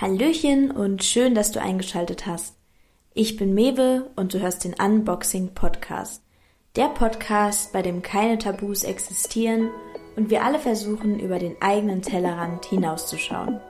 Hallöchen und schön, dass du eingeschaltet hast. Ich bin Mewe und du hörst den Unboxing Podcast. Der Podcast, bei dem keine Tabus existieren und wir alle versuchen, über den eigenen Tellerrand hinauszuschauen.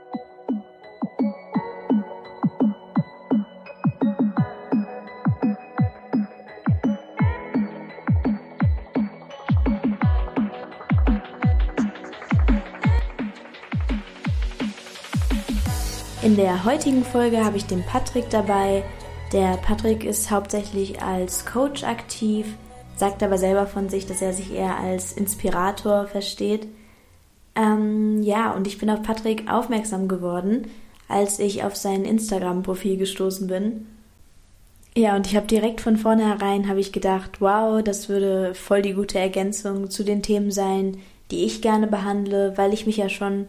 In der heutigen Folge habe ich den Patrick dabei. Der Patrick ist hauptsächlich als Coach aktiv, sagt aber selber von sich, dass er sich eher als Inspirator versteht. Ähm, ja, und ich bin auf Patrick aufmerksam geworden, als ich auf sein Instagram-Profil gestoßen bin. Ja, und ich habe direkt von vornherein habe ich gedacht, wow, das würde voll die gute Ergänzung zu den Themen sein, die ich gerne behandle, weil ich mich ja schon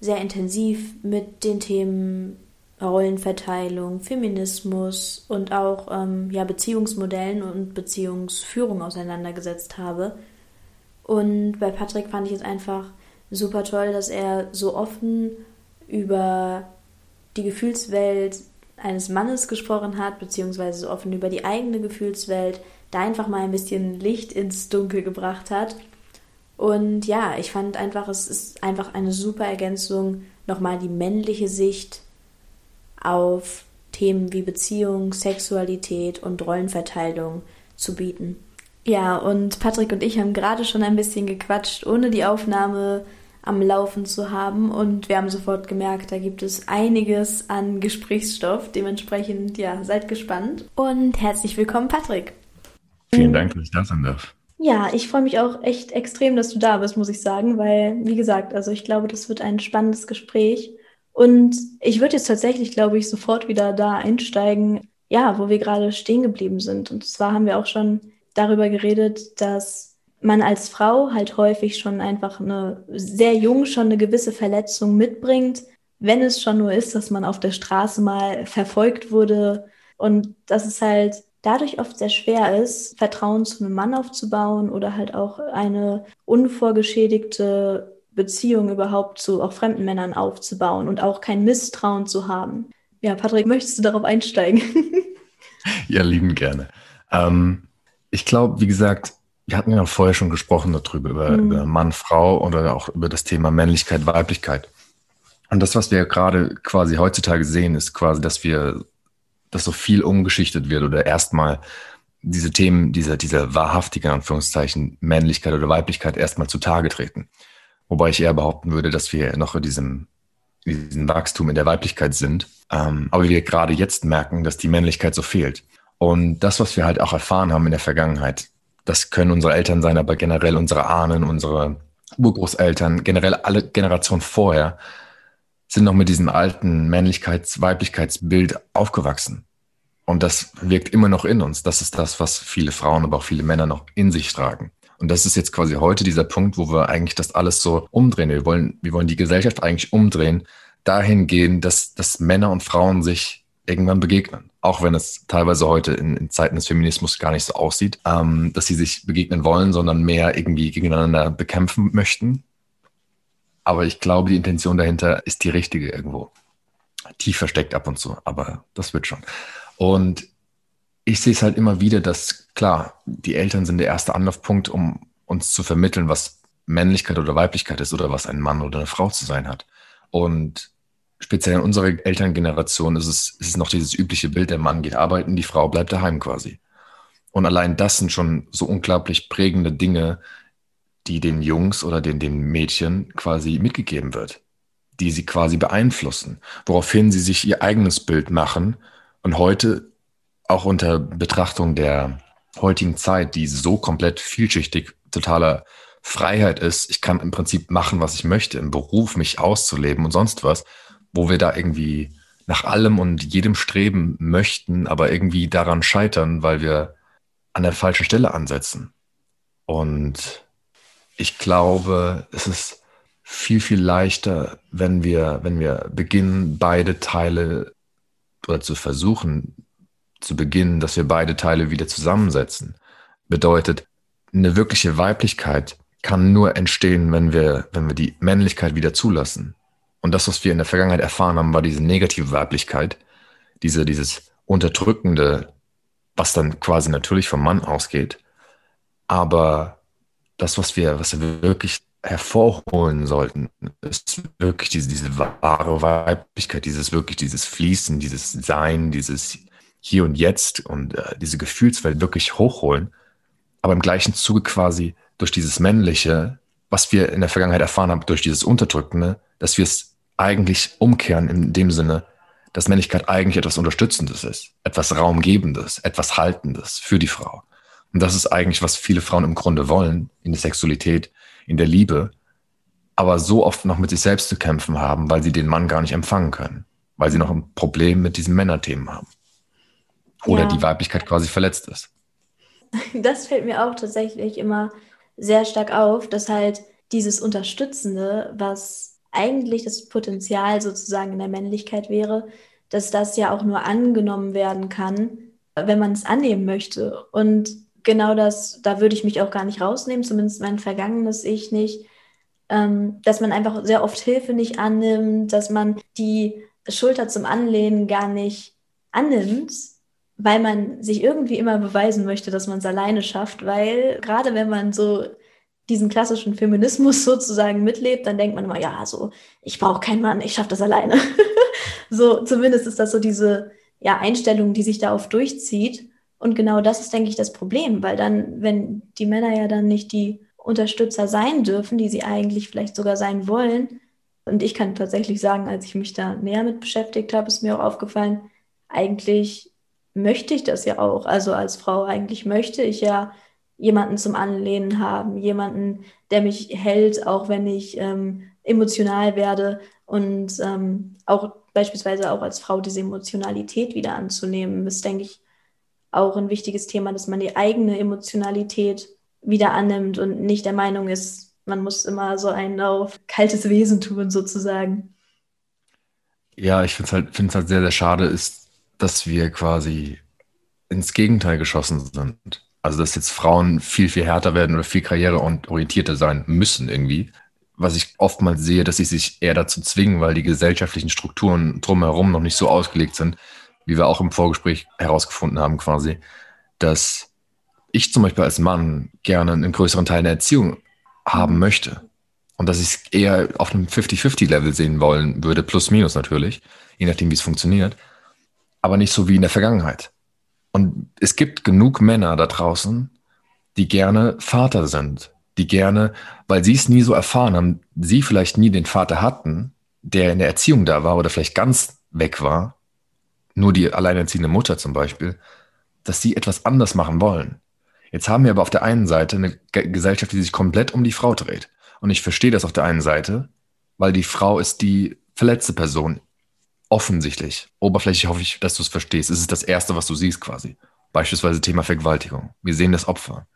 sehr intensiv mit den Themen Rollenverteilung, Feminismus und auch ähm, ja, Beziehungsmodellen und Beziehungsführung auseinandergesetzt habe. Und bei Patrick fand ich es einfach super toll, dass er so offen über die Gefühlswelt eines Mannes gesprochen hat, beziehungsweise so offen über die eigene Gefühlswelt, da einfach mal ein bisschen Licht ins Dunkel gebracht hat und ja, ich fand einfach, es ist einfach eine super Ergänzung, nochmal die männliche Sicht auf Themen wie Beziehung, Sexualität und Rollenverteilung zu bieten. Ja, und Patrick und ich haben gerade schon ein bisschen gequatscht, ohne die Aufnahme am Laufen zu haben. Und wir haben sofort gemerkt, da gibt es einiges an Gesprächsstoff. Dementsprechend, ja, seid gespannt. Und herzlich willkommen, Patrick. Vielen Dank, dass ich da sein darf. Ja, ich freue mich auch echt extrem, dass du da bist, muss ich sagen, weil, wie gesagt, also ich glaube, das wird ein spannendes Gespräch. Und ich würde jetzt tatsächlich, glaube ich, sofort wieder da einsteigen, ja, wo wir gerade stehen geblieben sind. Und zwar haben wir auch schon darüber geredet, dass man als Frau halt häufig schon einfach eine sehr jung schon eine gewisse Verletzung mitbringt, wenn es schon nur ist, dass man auf der Straße mal verfolgt wurde und das ist halt dadurch oft sehr schwer ist, Vertrauen zu einem Mann aufzubauen oder halt auch eine unvorgeschädigte Beziehung überhaupt zu auch fremden Männern aufzubauen und auch kein Misstrauen zu haben. Ja, Patrick, möchtest du darauf einsteigen? ja, lieben gerne. Ähm, ich glaube, wie gesagt, wir hatten ja vorher schon gesprochen darüber, über, mhm. über Mann, Frau oder auch über das Thema Männlichkeit, Weiblichkeit. Und das, was wir gerade quasi heutzutage sehen, ist quasi, dass wir dass so viel umgeschichtet wird oder erstmal diese Themen, diese, diese wahrhaftige Anführungszeichen Männlichkeit oder Weiblichkeit erstmal zutage treten. Wobei ich eher behaupten würde, dass wir noch in diesem, diesem Wachstum in der Weiblichkeit sind. Ähm, aber wir gerade jetzt merken, dass die Männlichkeit so fehlt. Und das, was wir halt auch erfahren haben in der Vergangenheit, das können unsere Eltern sein, aber generell unsere Ahnen, unsere Urgroßeltern, generell alle Generationen vorher, sind noch mit diesem alten Männlichkeits-Weiblichkeitsbild aufgewachsen. Und das wirkt immer noch in uns. Das ist das, was viele Frauen, aber auch viele Männer noch in sich tragen. Und das ist jetzt quasi heute dieser Punkt, wo wir eigentlich das alles so umdrehen. Wir wollen, wir wollen die Gesellschaft eigentlich umdrehen, dahin gehen, dass, dass Männer und Frauen sich irgendwann begegnen. Auch wenn es teilweise heute in, in Zeiten des Feminismus gar nicht so aussieht, ähm, dass sie sich begegnen wollen, sondern mehr irgendwie gegeneinander bekämpfen möchten. Aber ich glaube, die Intention dahinter ist die richtige irgendwo. Tief versteckt ab und zu, aber das wird schon. Und ich sehe es halt immer wieder, dass klar, die Eltern sind der erste Anlaufpunkt, um uns zu vermitteln, was Männlichkeit oder Weiblichkeit ist oder was ein Mann oder eine Frau zu sein hat. Und speziell in unserer Elterngeneration ist es, ist es noch dieses übliche Bild, der Mann geht arbeiten, die Frau bleibt daheim quasi. Und allein das sind schon so unglaublich prägende Dinge, die den Jungs oder den, den Mädchen quasi mitgegeben wird, die sie quasi beeinflussen, woraufhin sie sich ihr eigenes Bild machen und heute auch unter Betrachtung der heutigen Zeit, die so komplett vielschichtig, totaler Freiheit ist, ich kann im Prinzip machen, was ich möchte, im Beruf mich auszuleben und sonst was, wo wir da irgendwie nach allem und jedem streben möchten, aber irgendwie daran scheitern, weil wir an der falschen Stelle ansetzen. Und ich glaube, es ist viel, viel leichter, wenn wir, wenn wir beginnen, beide Teile oder zu versuchen, zu beginnen, dass wir beide Teile wieder zusammensetzen. Bedeutet, eine wirkliche Weiblichkeit kann nur entstehen, wenn wir, wenn wir die Männlichkeit wieder zulassen. Und das, was wir in der Vergangenheit erfahren haben, war diese negative Weiblichkeit, diese, dieses unterdrückende, was dann quasi natürlich vom Mann ausgeht. Aber das, was wir, was wir wirklich hervorholen sollten, ist wirklich diese, diese wahre Weiblichkeit, dieses wirklich, dieses Fließen, dieses Sein, dieses Hier und Jetzt und äh, diese Gefühlswelt wirklich hochholen, aber im gleichen Zuge quasi durch dieses Männliche, was wir in der Vergangenheit erfahren haben, durch dieses Unterdrückende, dass wir es eigentlich umkehren in dem Sinne, dass Männlichkeit eigentlich etwas Unterstützendes ist, etwas Raumgebendes, etwas Haltendes für die Frau. Und das ist eigentlich, was viele Frauen im Grunde wollen in der Sexualität, in der Liebe, aber so oft noch mit sich selbst zu kämpfen haben, weil sie den Mann gar nicht empfangen können, weil sie noch ein Problem mit diesen Männerthemen haben. Oder ja. die Weiblichkeit quasi verletzt ist. Das fällt mir auch tatsächlich immer sehr stark auf, dass halt dieses Unterstützende, was eigentlich das Potenzial sozusagen in der Männlichkeit wäre, dass das ja auch nur angenommen werden kann, wenn man es annehmen möchte. Und genau das, da würde ich mich auch gar nicht rausnehmen, zumindest mein vergangenes Ich nicht, ähm, dass man einfach sehr oft Hilfe nicht annimmt, dass man die Schulter zum Anlehnen gar nicht annimmt, weil man sich irgendwie immer beweisen möchte, dass man es alleine schafft, weil gerade wenn man so diesen klassischen Feminismus sozusagen mitlebt, dann denkt man immer, ja, so, ich brauche keinen Mann, ich schaffe das alleine. so, zumindest ist das so diese ja, Einstellung, die sich da oft durchzieht. Und genau das ist, denke ich, das Problem, weil dann, wenn die Männer ja dann nicht die Unterstützer sein dürfen, die sie eigentlich vielleicht sogar sein wollen, und ich kann tatsächlich sagen, als ich mich da näher mit beschäftigt habe, ist mir auch aufgefallen, eigentlich möchte ich das ja auch. Also als Frau eigentlich möchte ich ja jemanden zum Anlehnen haben, jemanden, der mich hält, auch wenn ich ähm, emotional werde und ähm, auch beispielsweise auch als Frau diese Emotionalität wieder anzunehmen, ist, denke ich, auch ein wichtiges Thema, dass man die eigene Emotionalität wieder annimmt und nicht der Meinung ist, man muss immer so ein auf kaltes Wesen tun, sozusagen. Ja, ich finde es halt, find's halt sehr, sehr schade, ist, dass wir quasi ins Gegenteil geschossen sind. Also, dass jetzt Frauen viel, viel härter werden oder viel karriereorientierter sein müssen irgendwie. Was ich oftmals sehe, dass sie sich eher dazu zwingen, weil die gesellschaftlichen Strukturen drumherum noch nicht so ausgelegt sind, wie wir auch im Vorgespräch herausgefunden haben, quasi, dass ich zum Beispiel als Mann gerne einen größeren Teil der Erziehung haben möchte. Und dass ich es eher auf einem 50-50-Level sehen wollen würde, plus minus natürlich, je nachdem, wie es funktioniert. Aber nicht so wie in der Vergangenheit. Und es gibt genug Männer da draußen, die gerne Vater sind, die gerne, weil sie es nie so erfahren haben, sie vielleicht nie den Vater hatten, der in der Erziehung da war oder vielleicht ganz weg war, nur die alleinerziehende Mutter zum Beispiel, dass sie etwas anders machen wollen. Jetzt haben wir aber auf der einen Seite eine Gesellschaft, die sich komplett um die Frau dreht. Und ich verstehe das auf der einen Seite, weil die Frau ist die verletzte Person. Offensichtlich. Oberflächlich hoffe ich, dass du es verstehst. Es ist das Erste, was du siehst quasi. Beispielsweise Thema Vergewaltigung. Wir sehen das Opfer.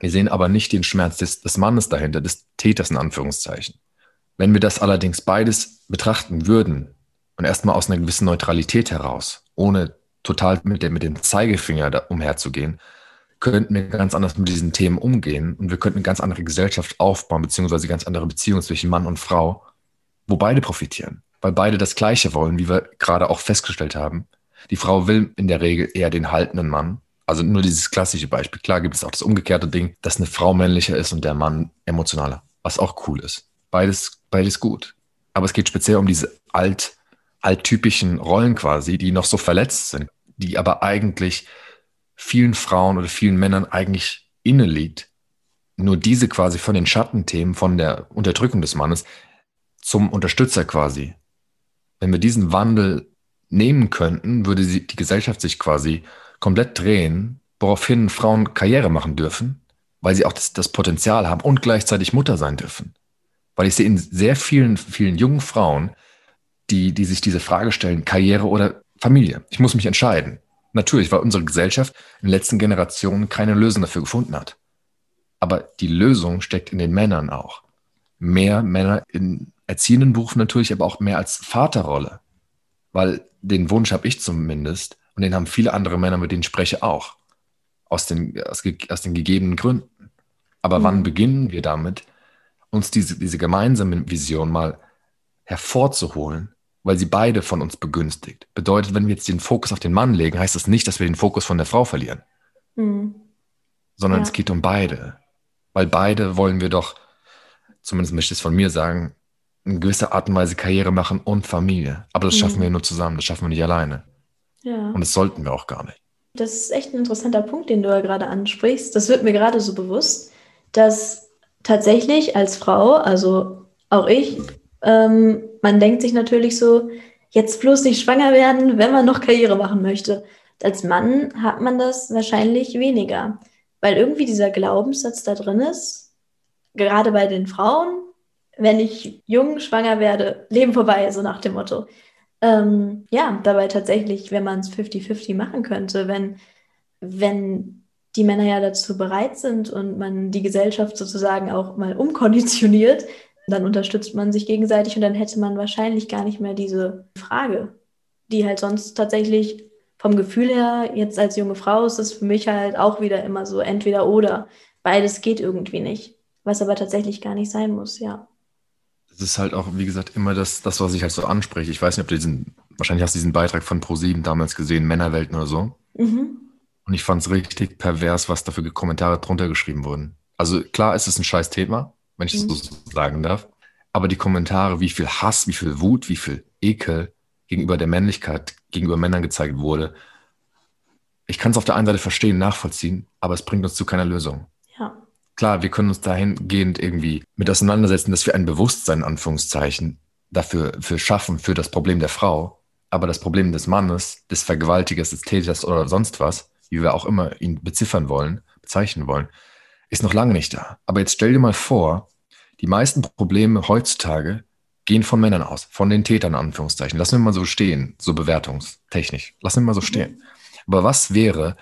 Wir sehen aber nicht den Schmerz des, des Mannes dahinter, des Täters in Anführungszeichen. Wenn wir das allerdings beides betrachten würden, und erstmal aus einer gewissen Neutralität heraus, ohne total mit, dem, mit dem Zeigefinger da umherzugehen, könnten wir ganz anders mit diesen Themen umgehen und wir könnten eine ganz andere Gesellschaft aufbauen, beziehungsweise ganz andere Beziehungen zwischen Mann und Frau, wo beide profitieren, weil beide das Gleiche wollen, wie wir gerade auch festgestellt haben. Die Frau will in der Regel eher den haltenden Mann. Also nur dieses klassische Beispiel. Klar gibt es auch das umgekehrte Ding, dass eine Frau männlicher ist und der Mann emotionaler, was auch cool ist. Beides, beides gut. Aber es geht speziell um diese alt, alttypischen Rollen quasi, die noch so verletzt sind, die aber eigentlich vielen Frauen oder vielen Männern eigentlich inne liegt. Nur diese quasi von den Schattenthemen, von der Unterdrückung des Mannes zum Unterstützer quasi. Wenn wir diesen Wandel nehmen könnten, würde die Gesellschaft sich quasi komplett drehen, woraufhin Frauen Karriere machen dürfen, weil sie auch das, das Potenzial haben und gleichzeitig Mutter sein dürfen. Weil ich sehe in sehr vielen, vielen jungen Frauen, die, die sich diese Frage stellen, Karriere oder Familie. Ich muss mich entscheiden. Natürlich, weil unsere Gesellschaft in den letzten Generationen keine Lösung dafür gefunden hat. Aber die Lösung steckt in den Männern auch. Mehr Männer in erziehenden Berufen natürlich, aber auch mehr als Vaterrolle. Weil den Wunsch habe ich zumindest und den haben viele andere Männer, mit denen ich spreche, auch. Aus den, aus, aus den gegebenen Gründen. Aber mhm. wann beginnen wir damit, uns diese, diese gemeinsame Vision mal hervorzuholen, weil sie beide von uns begünstigt. Bedeutet, wenn wir jetzt den Fokus auf den Mann legen, heißt das nicht, dass wir den Fokus von der Frau verlieren. Mhm. Sondern ja. es geht um beide. Weil beide wollen wir doch, zumindest möchte ich es von mir sagen, in gewisser Art und Weise Karriere machen und Familie. Aber das mhm. schaffen wir nur zusammen, das schaffen wir nicht alleine. Ja. Und das sollten wir auch gar nicht. Das ist echt ein interessanter Punkt, den du ja gerade ansprichst. Das wird mir gerade so bewusst, dass tatsächlich als Frau, also auch ich, ähm, man denkt sich natürlich so, jetzt bloß nicht schwanger werden, wenn man noch Karriere machen möchte. Als Mann hat man das wahrscheinlich weniger, weil irgendwie dieser Glaubenssatz da drin ist, gerade bei den Frauen, wenn ich jung schwanger werde, Leben vorbei, so nach dem Motto. Ähm, ja, dabei tatsächlich, wenn man es 50-50 machen könnte, wenn, wenn die Männer ja dazu bereit sind und man die Gesellschaft sozusagen auch mal umkonditioniert, dann unterstützt man sich gegenseitig und dann hätte man wahrscheinlich gar nicht mehr diese Frage, die halt sonst tatsächlich vom Gefühl her, jetzt als junge Frau, ist es für mich halt auch wieder immer so entweder oder. Beides geht irgendwie nicht, was aber tatsächlich gar nicht sein muss, ja das ist halt auch, wie gesagt, immer das, das, was ich halt so anspreche. Ich weiß nicht, ob du diesen, wahrscheinlich hast du diesen Beitrag von Pro7 damals gesehen, Männerwelten oder so. Mhm. Und ich fand es richtig pervers, was da für Kommentare drunter geschrieben wurden. Also klar ist es ein scheiß Thema, wenn ich mhm. das so sagen darf. Aber die Kommentare, wie viel Hass, wie viel Wut, wie viel Ekel gegenüber der Männlichkeit, gegenüber Männern gezeigt wurde, ich kann es auf der einen Seite verstehen, nachvollziehen, aber es bringt uns zu keiner Lösung. Klar, wir können uns dahingehend irgendwie mit auseinandersetzen, dass wir ein Bewusstsein, in Anführungszeichen, dafür für schaffen, für das Problem der Frau. Aber das Problem des Mannes, des Vergewaltigers, des Täters oder sonst was, wie wir auch immer ihn beziffern wollen, bezeichnen wollen, ist noch lange nicht da. Aber jetzt stell dir mal vor, die meisten Probleme heutzutage gehen von Männern aus, von den Tätern, in Anführungszeichen. Lassen wir mal so stehen, so bewertungstechnisch. Lassen wir mal so stehen. Aber was wäre,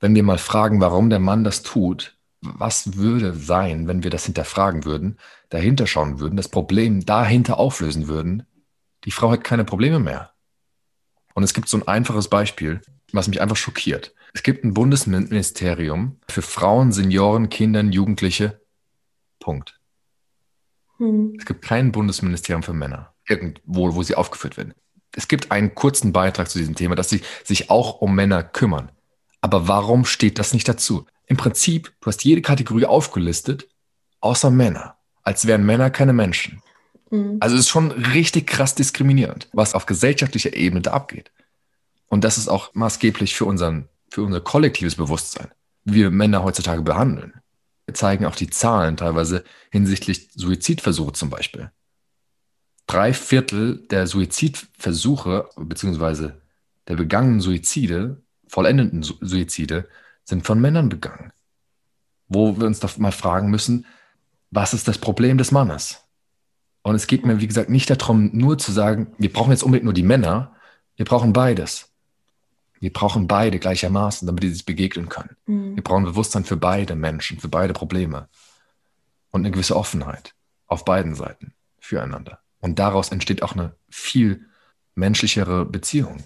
wenn wir mal fragen, warum der Mann das tut, was würde sein, wenn wir das hinterfragen würden, dahinter schauen würden, das Problem dahinter auflösen würden, die Frau hat keine Probleme mehr. Und es gibt so ein einfaches Beispiel, was mich einfach schockiert. Es gibt ein Bundesministerium für Frauen, Senioren, Kindern, Jugendliche. Punkt. Hm. Es gibt kein Bundesministerium für Männer, irgendwo, wo sie aufgeführt werden. Es gibt einen kurzen Beitrag zu diesem Thema, dass sie sich auch um Männer kümmern. Aber warum steht das nicht dazu? Im Prinzip, du hast jede Kategorie aufgelistet, außer Männer, als wären Männer keine Menschen. Mhm. Also es ist schon richtig krass diskriminierend, was auf gesellschaftlicher Ebene da abgeht. Und das ist auch maßgeblich für, unseren, für unser kollektives Bewusstsein, wie wir Männer heutzutage behandeln. Zeigen auch die Zahlen teilweise hinsichtlich Suizidversuche zum Beispiel. Drei Viertel der Suizidversuche beziehungsweise der begangenen Suizide, vollendeten Suizide, sind von Männern begangen. Wo wir uns doch mal fragen müssen, was ist das Problem des Mannes? Und es geht mir, wie gesagt, nicht darum, nur zu sagen, wir brauchen jetzt unbedingt nur die Männer, wir brauchen beides. Wir brauchen beide gleichermaßen, damit die sich begegnen können. Mhm. Wir brauchen Bewusstsein für beide Menschen, für beide Probleme. Und eine gewisse Offenheit auf beiden Seiten füreinander. Und daraus entsteht auch eine viel menschlichere Beziehung.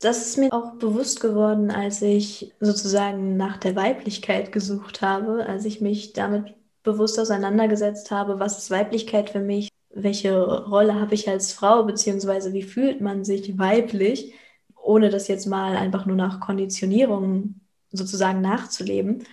Das ist mir auch bewusst geworden, als ich sozusagen nach der Weiblichkeit gesucht habe, als ich mich damit bewusst auseinandergesetzt habe, was ist Weiblichkeit für mich, welche Rolle habe ich als Frau, beziehungsweise wie fühlt man sich weiblich, ohne das jetzt mal einfach nur nach Konditionierung sozusagen nachzuleben.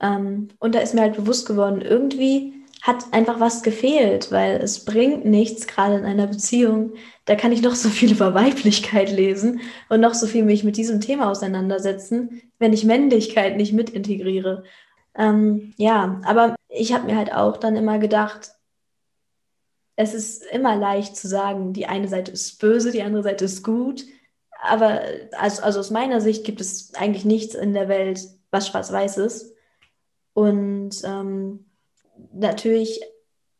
Ähm, und da ist mir halt bewusst geworden, irgendwie hat einfach was gefehlt, weil es bringt nichts, gerade in einer Beziehung. Da kann ich noch so viel über Weiblichkeit lesen und noch so viel mich mit diesem Thema auseinandersetzen, wenn ich Männlichkeit nicht mit integriere. Ähm, ja, aber ich habe mir halt auch dann immer gedacht, es ist immer leicht zu sagen, die eine Seite ist böse, die andere Seite ist gut. Aber also, also aus meiner Sicht gibt es eigentlich nichts in der Welt, was schwarz-weiß ist. Und ähm, natürlich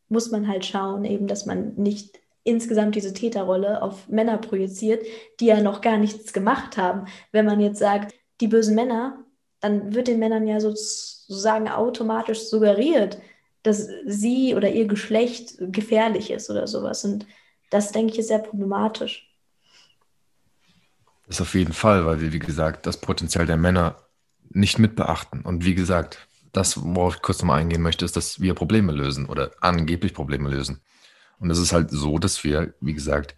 muss man halt schauen, eben, dass man nicht insgesamt diese Täterrolle auf Männer projiziert, die ja noch gar nichts gemacht haben. Wenn man jetzt sagt, die bösen Männer, dann wird den Männern ja sozusagen automatisch suggeriert, dass sie oder ihr Geschlecht gefährlich ist oder sowas. Und das, denke ich, ist sehr problematisch. Das ist auf jeden Fall, weil wir, wie gesagt, das Potenzial der Männer nicht mitbeachten. Und wie gesagt, das, worauf ich kurz nochmal eingehen möchte, ist, dass wir Probleme lösen oder angeblich Probleme lösen. Und es ist halt so, dass wir, wie gesagt,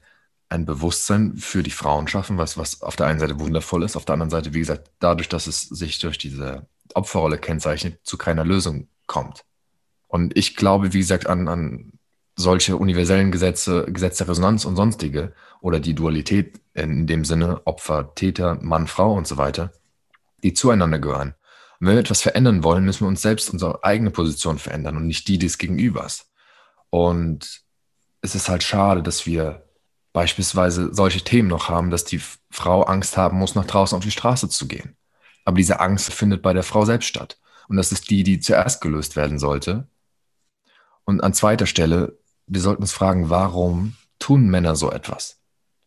ein Bewusstsein für die Frauen schaffen, was, was auf der einen Seite wundervoll ist, auf der anderen Seite, wie gesagt, dadurch, dass es sich durch diese Opferrolle kennzeichnet, zu keiner Lösung kommt. Und ich glaube, wie gesagt, an, an solche universellen Gesetze, Gesetz der Resonanz und sonstige oder die Dualität in dem Sinne Opfer, Täter, Mann, Frau und so weiter, die zueinander gehören. Und wenn wir etwas verändern wollen, müssen wir uns selbst unsere eigene Position verändern und nicht die des Gegenübers. Und es ist halt schade, dass wir beispielsweise solche Themen noch haben, dass die Frau Angst haben muss, nach draußen auf die Straße zu gehen. Aber diese Angst findet bei der Frau selbst statt. Und das ist die, die zuerst gelöst werden sollte. Und an zweiter Stelle, wir sollten uns fragen, warum tun Männer so etwas?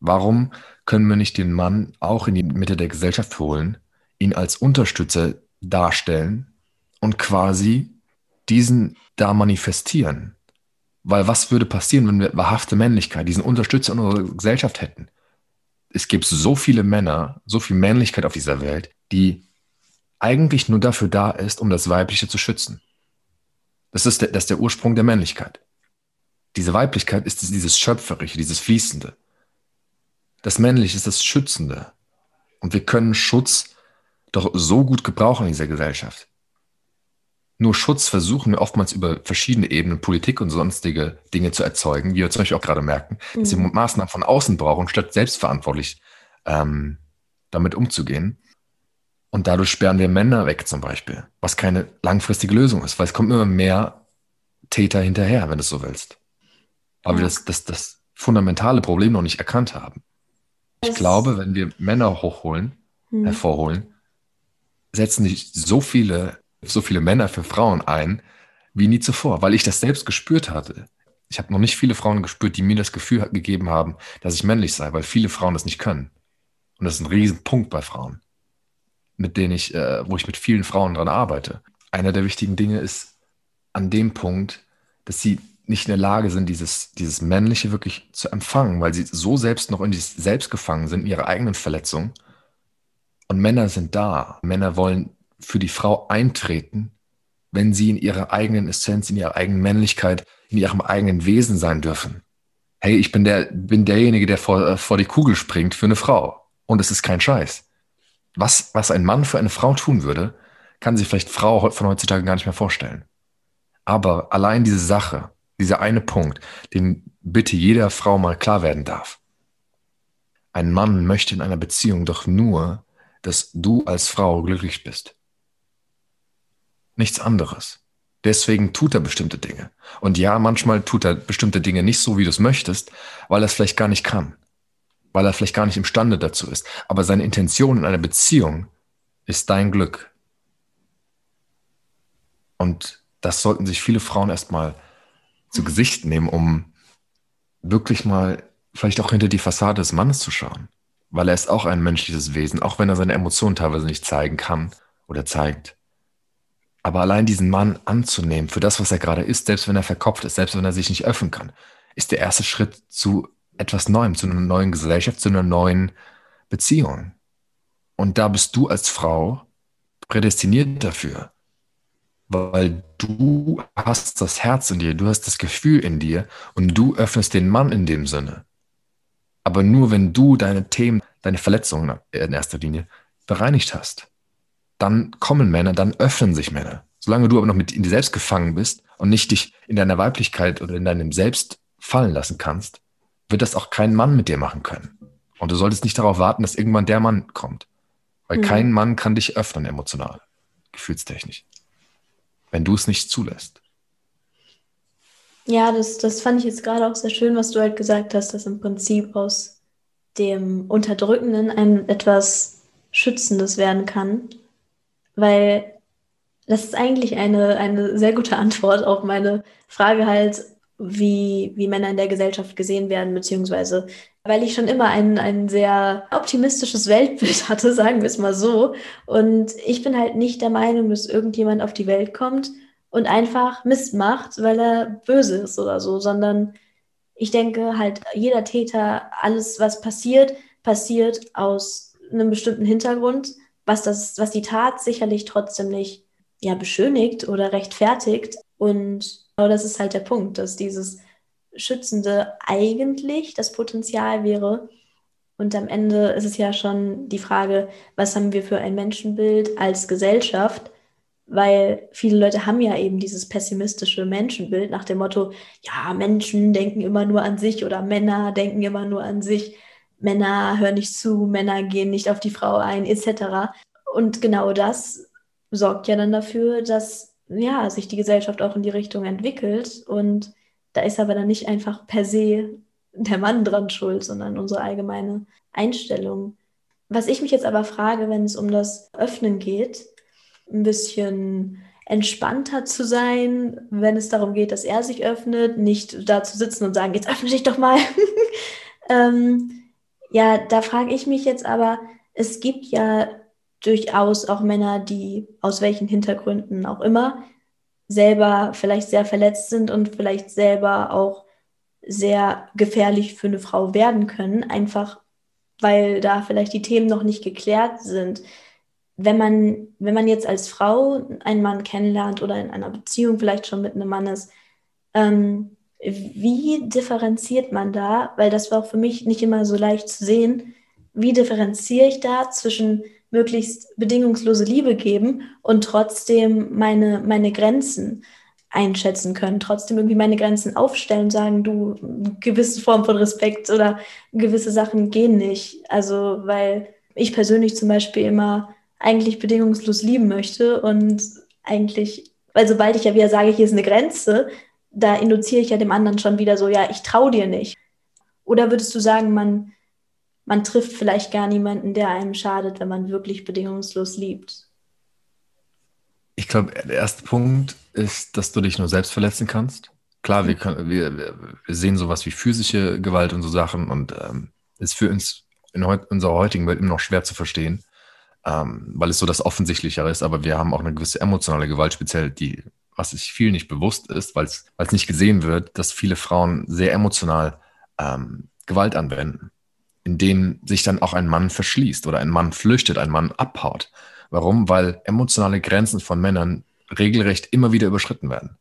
Warum können wir nicht den Mann auch in die Mitte der Gesellschaft holen, ihn als Unterstützer darstellen und quasi diesen da manifestieren? Weil was würde passieren, wenn wir wahrhafte Männlichkeit, diesen Unterstützer in unserer Gesellschaft hätten? Es gibt so viele Männer, so viel Männlichkeit auf dieser Welt, die eigentlich nur dafür da ist, um das Weibliche zu schützen. Das ist der, das ist der Ursprung der Männlichkeit. Diese Weiblichkeit ist dieses Schöpferische, dieses Fließende. Das Männliche ist das Schützende. Und wir können Schutz doch so gut gebrauchen in dieser Gesellschaft. Nur Schutz versuchen wir oftmals über verschiedene Ebenen, Politik und sonstige Dinge zu erzeugen, wie wir zum Beispiel auch gerade merken, dass wir mhm. Maßnahmen von außen brauchen, statt selbstverantwortlich ähm, damit umzugehen. Und dadurch sperren wir Männer weg zum Beispiel, was keine langfristige Lösung ist, weil es kommt immer mehr Täter hinterher, wenn du es so willst. Weil wir das, das, das fundamentale Problem noch nicht erkannt haben. Ich glaube, wenn wir Männer hochholen, hm. hervorholen, setzen sich so viele, so viele Männer für Frauen ein, wie nie zuvor, weil ich das selbst gespürt hatte. Ich habe noch nicht viele Frauen gespürt, die mir das Gefühl gegeben haben, dass ich männlich sei, weil viele Frauen das nicht können. Und das ist ein Riesenpunkt bei Frauen mit denen ich, äh, wo ich mit vielen Frauen dran arbeite. Einer der wichtigen Dinge ist an dem Punkt, dass sie nicht in der Lage sind, dieses, dieses Männliche wirklich zu empfangen, weil sie so selbst noch in sich selbst gefangen sind, in ihrer eigenen Verletzung. Und Männer sind da. Männer wollen für die Frau eintreten, wenn sie in ihrer eigenen Essenz, in ihrer eigenen Männlichkeit, in ihrem eigenen Wesen sein dürfen. Hey, ich bin der, bin derjenige, der vor, äh, vor die Kugel springt für eine Frau. Und es ist kein Scheiß was, was ein Mann für eine Frau tun würde, kann sich vielleicht Frau von heutzutage gar nicht mehr vorstellen. Aber allein diese Sache, dieser eine Punkt, den bitte jeder Frau mal klar werden darf. Ein Mann möchte in einer Beziehung doch nur, dass du als Frau glücklich bist. Nichts anderes. Deswegen tut er bestimmte Dinge. Und ja, manchmal tut er bestimmte Dinge nicht so, wie du es möchtest, weil er es vielleicht gar nicht kann weil er vielleicht gar nicht imstande dazu ist. Aber seine Intention in einer Beziehung ist dein Glück. Und das sollten sich viele Frauen erstmal zu Gesicht nehmen, um wirklich mal vielleicht auch hinter die Fassade des Mannes zu schauen. Weil er ist auch ein menschliches Wesen, auch wenn er seine Emotionen teilweise nicht zeigen kann oder zeigt. Aber allein diesen Mann anzunehmen für das, was er gerade ist, selbst wenn er verkopft ist, selbst wenn er sich nicht öffnen kann, ist der erste Schritt zu etwas Neuem, zu einer neuen Gesellschaft, zu einer neuen Beziehung. Und da bist du als Frau prädestiniert dafür, weil du hast das Herz in dir, du hast das Gefühl in dir und du öffnest den Mann in dem Sinne. Aber nur wenn du deine Themen, deine Verletzungen in erster Linie bereinigt hast, dann kommen Männer, dann öffnen sich Männer. Solange du aber noch mit in dir selbst gefangen bist und nicht dich in deiner Weiblichkeit oder in deinem Selbst fallen lassen kannst, wird das auch kein Mann mit dir machen können. Und du solltest nicht darauf warten, dass irgendwann der Mann kommt. Weil mhm. kein Mann kann dich öffnen emotional, gefühlstechnisch. Wenn du es nicht zulässt. Ja, das, das fand ich jetzt gerade auch sehr schön, was du halt gesagt hast, dass im Prinzip aus dem Unterdrückenden ein etwas Schützendes werden kann. Weil das ist eigentlich eine, eine sehr gute Antwort auf meine Frage halt, wie, wie Männer in der Gesellschaft gesehen werden, beziehungsweise weil ich schon immer ein, ein sehr optimistisches Weltbild hatte, sagen wir es mal so. Und ich bin halt nicht der Meinung, dass irgendjemand auf die Welt kommt und einfach Mist macht, weil er böse ist oder so, sondern ich denke halt, jeder Täter, alles, was passiert, passiert aus einem bestimmten Hintergrund, was, das, was die Tat sicherlich trotzdem nicht ja, beschönigt oder rechtfertigt. Und aber das ist halt der Punkt, dass dieses Schützende eigentlich das Potenzial wäre. Und am Ende ist es ja schon die Frage, was haben wir für ein Menschenbild als Gesellschaft? Weil viele Leute haben ja eben dieses pessimistische Menschenbild nach dem Motto, ja, Menschen denken immer nur an sich oder Männer denken immer nur an sich, Männer hören nicht zu, Männer gehen nicht auf die Frau ein, etc. Und genau das sorgt ja dann dafür, dass ja, sich die Gesellschaft auch in die Richtung entwickelt. Und da ist aber dann nicht einfach per se der Mann dran schuld, sondern unsere allgemeine Einstellung. Was ich mich jetzt aber frage, wenn es um das Öffnen geht, ein bisschen entspannter zu sein, wenn es darum geht, dass er sich öffnet, nicht da zu sitzen und sagen, jetzt öffne dich doch mal. ähm, ja, da frage ich mich jetzt aber, es gibt ja durchaus auch Männer, die aus welchen Hintergründen auch immer selber vielleicht sehr verletzt sind und vielleicht selber auch sehr gefährlich für eine Frau werden können, einfach weil da vielleicht die Themen noch nicht geklärt sind. Wenn man, wenn man jetzt als Frau einen Mann kennenlernt oder in einer Beziehung vielleicht schon mit einem Mann ist, ähm, wie differenziert man da? Weil das war auch für mich nicht immer so leicht zu sehen. Wie differenziere ich da zwischen möglichst bedingungslose Liebe geben und trotzdem meine, meine Grenzen einschätzen können, trotzdem irgendwie meine Grenzen aufstellen, sagen, du, gewisse Form von Respekt oder gewisse Sachen gehen nicht. Also, weil ich persönlich zum Beispiel immer eigentlich bedingungslos lieben möchte und eigentlich, weil sobald ich ja wieder sage, hier ist eine Grenze, da induziere ich ja dem anderen schon wieder so, ja, ich traue dir nicht. Oder würdest du sagen, man man trifft vielleicht gar niemanden, der einem schadet, wenn man wirklich bedingungslos liebt. Ich glaube, der erste Punkt ist, dass du dich nur selbst verletzen kannst. Klar, wir, können, wir, wir sehen sowas wie physische Gewalt und so Sachen und ähm, ist für uns in heut, unserer heutigen Welt immer noch schwer zu verstehen, ähm, weil es so das Offensichtlichere ist, aber wir haben auch eine gewisse emotionale Gewalt, speziell die, was sich viel nicht bewusst ist, weil es nicht gesehen wird, dass viele Frauen sehr emotional ähm, Gewalt anwenden in denen sich dann auch ein Mann verschließt oder ein Mann flüchtet, ein Mann abhaut. Warum? Weil emotionale Grenzen von Männern regelrecht immer wieder überschritten werden.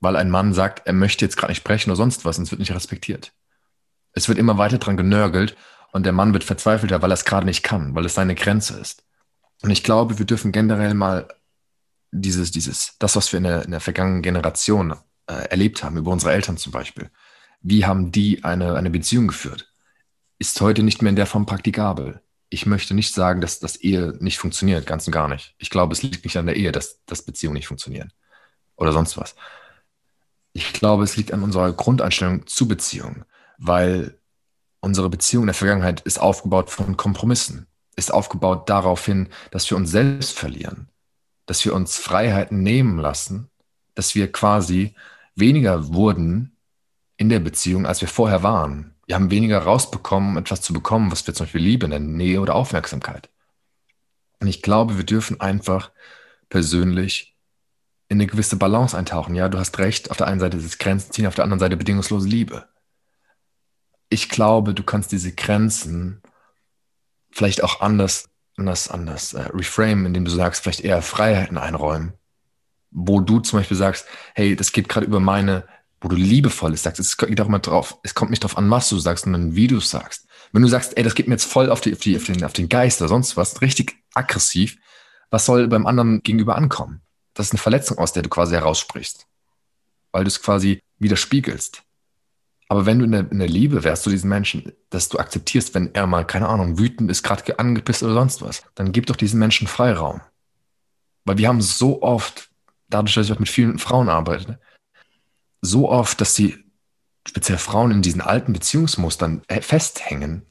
Weil ein Mann sagt, er möchte jetzt gerade nicht sprechen oder sonst was und es wird nicht respektiert. Es wird immer weiter dran genörgelt und der Mann wird verzweifelter, weil er es gerade nicht kann, weil es seine Grenze ist. Und ich glaube, wir dürfen generell mal dieses, dieses, das, was wir in der, in der vergangenen Generation äh, erlebt haben, über unsere Eltern zum Beispiel. Wie haben die eine, eine Beziehung geführt? Ist heute nicht mehr in der Form praktikabel. Ich möchte nicht sagen, dass das Ehe nicht funktioniert, ganz und gar nicht. Ich glaube, es liegt nicht an der Ehe, dass, dass Beziehungen nicht funktionieren. Oder sonst was. Ich glaube, es liegt an unserer Grundeinstellung zu Beziehungen, weil unsere Beziehung in der Vergangenheit ist aufgebaut von Kompromissen, ist aufgebaut darauf hin, dass wir uns selbst verlieren, dass wir uns Freiheiten nehmen lassen, dass wir quasi weniger wurden in der Beziehung, als wir vorher waren wir haben weniger rausbekommen, etwas zu bekommen, was wir zum Beispiel Liebe nennen, Nähe oder Aufmerksamkeit. Und ich glaube, wir dürfen einfach persönlich in eine gewisse Balance eintauchen. Ja, du hast recht, auf der einen Seite ist es Grenzen ziehen, auf der anderen Seite bedingungslose Liebe. Ich glaube, du kannst diese Grenzen vielleicht auch anders, anders, anders äh, reframe, indem du sagst, vielleicht eher Freiheiten einräumen, wo du zum Beispiel sagst, hey, das geht gerade über meine wo du liebevolles sagst. Es geht auch immer drauf, es kommt nicht darauf an, was du sagst, sondern wie du sagst. Wenn du sagst, ey, das geht mir jetzt voll auf, die, auf, die, auf, den, auf den Geist oder sonst was, richtig aggressiv, was soll beim anderen gegenüber ankommen? Das ist eine Verletzung, aus der du quasi heraussprichst, weil du es quasi widerspiegelst. Aber wenn du in der, in der Liebe wärst zu diesen Menschen, dass du akzeptierst, wenn er mal, keine Ahnung, wütend ist, gerade angepisst oder sonst was, dann gib doch diesen Menschen Freiraum. Weil wir haben so oft, dadurch, dass ich auch mit vielen Frauen arbeite, so oft, dass die speziell Frauen in diesen alten Beziehungsmustern äh, festhängen,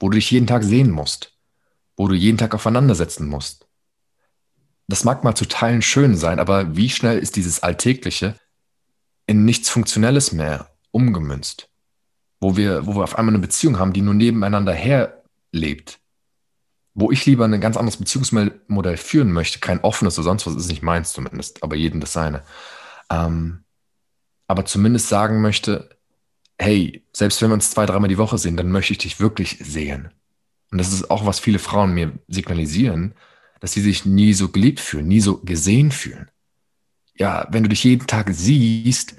wo du dich jeden Tag sehen musst, wo du jeden Tag aufeinandersetzen musst. Das mag mal zu Teilen schön sein, aber wie schnell ist dieses Alltägliche in nichts Funktionelles mehr umgemünzt? Wo wir, wo wir auf einmal eine Beziehung haben, die nur nebeneinander herlebt. Wo ich lieber ein ganz anderes Beziehungsmodell führen möchte, kein offenes oder sonst was, ist nicht meins zumindest, aber jedem das seine. Ähm, aber zumindest sagen möchte, hey, selbst wenn wir uns zwei, dreimal die Woche sehen, dann möchte ich dich wirklich sehen. Und das ist auch, was viele Frauen mir signalisieren, dass sie sich nie so geliebt fühlen, nie so gesehen fühlen. Ja, wenn du dich jeden Tag siehst,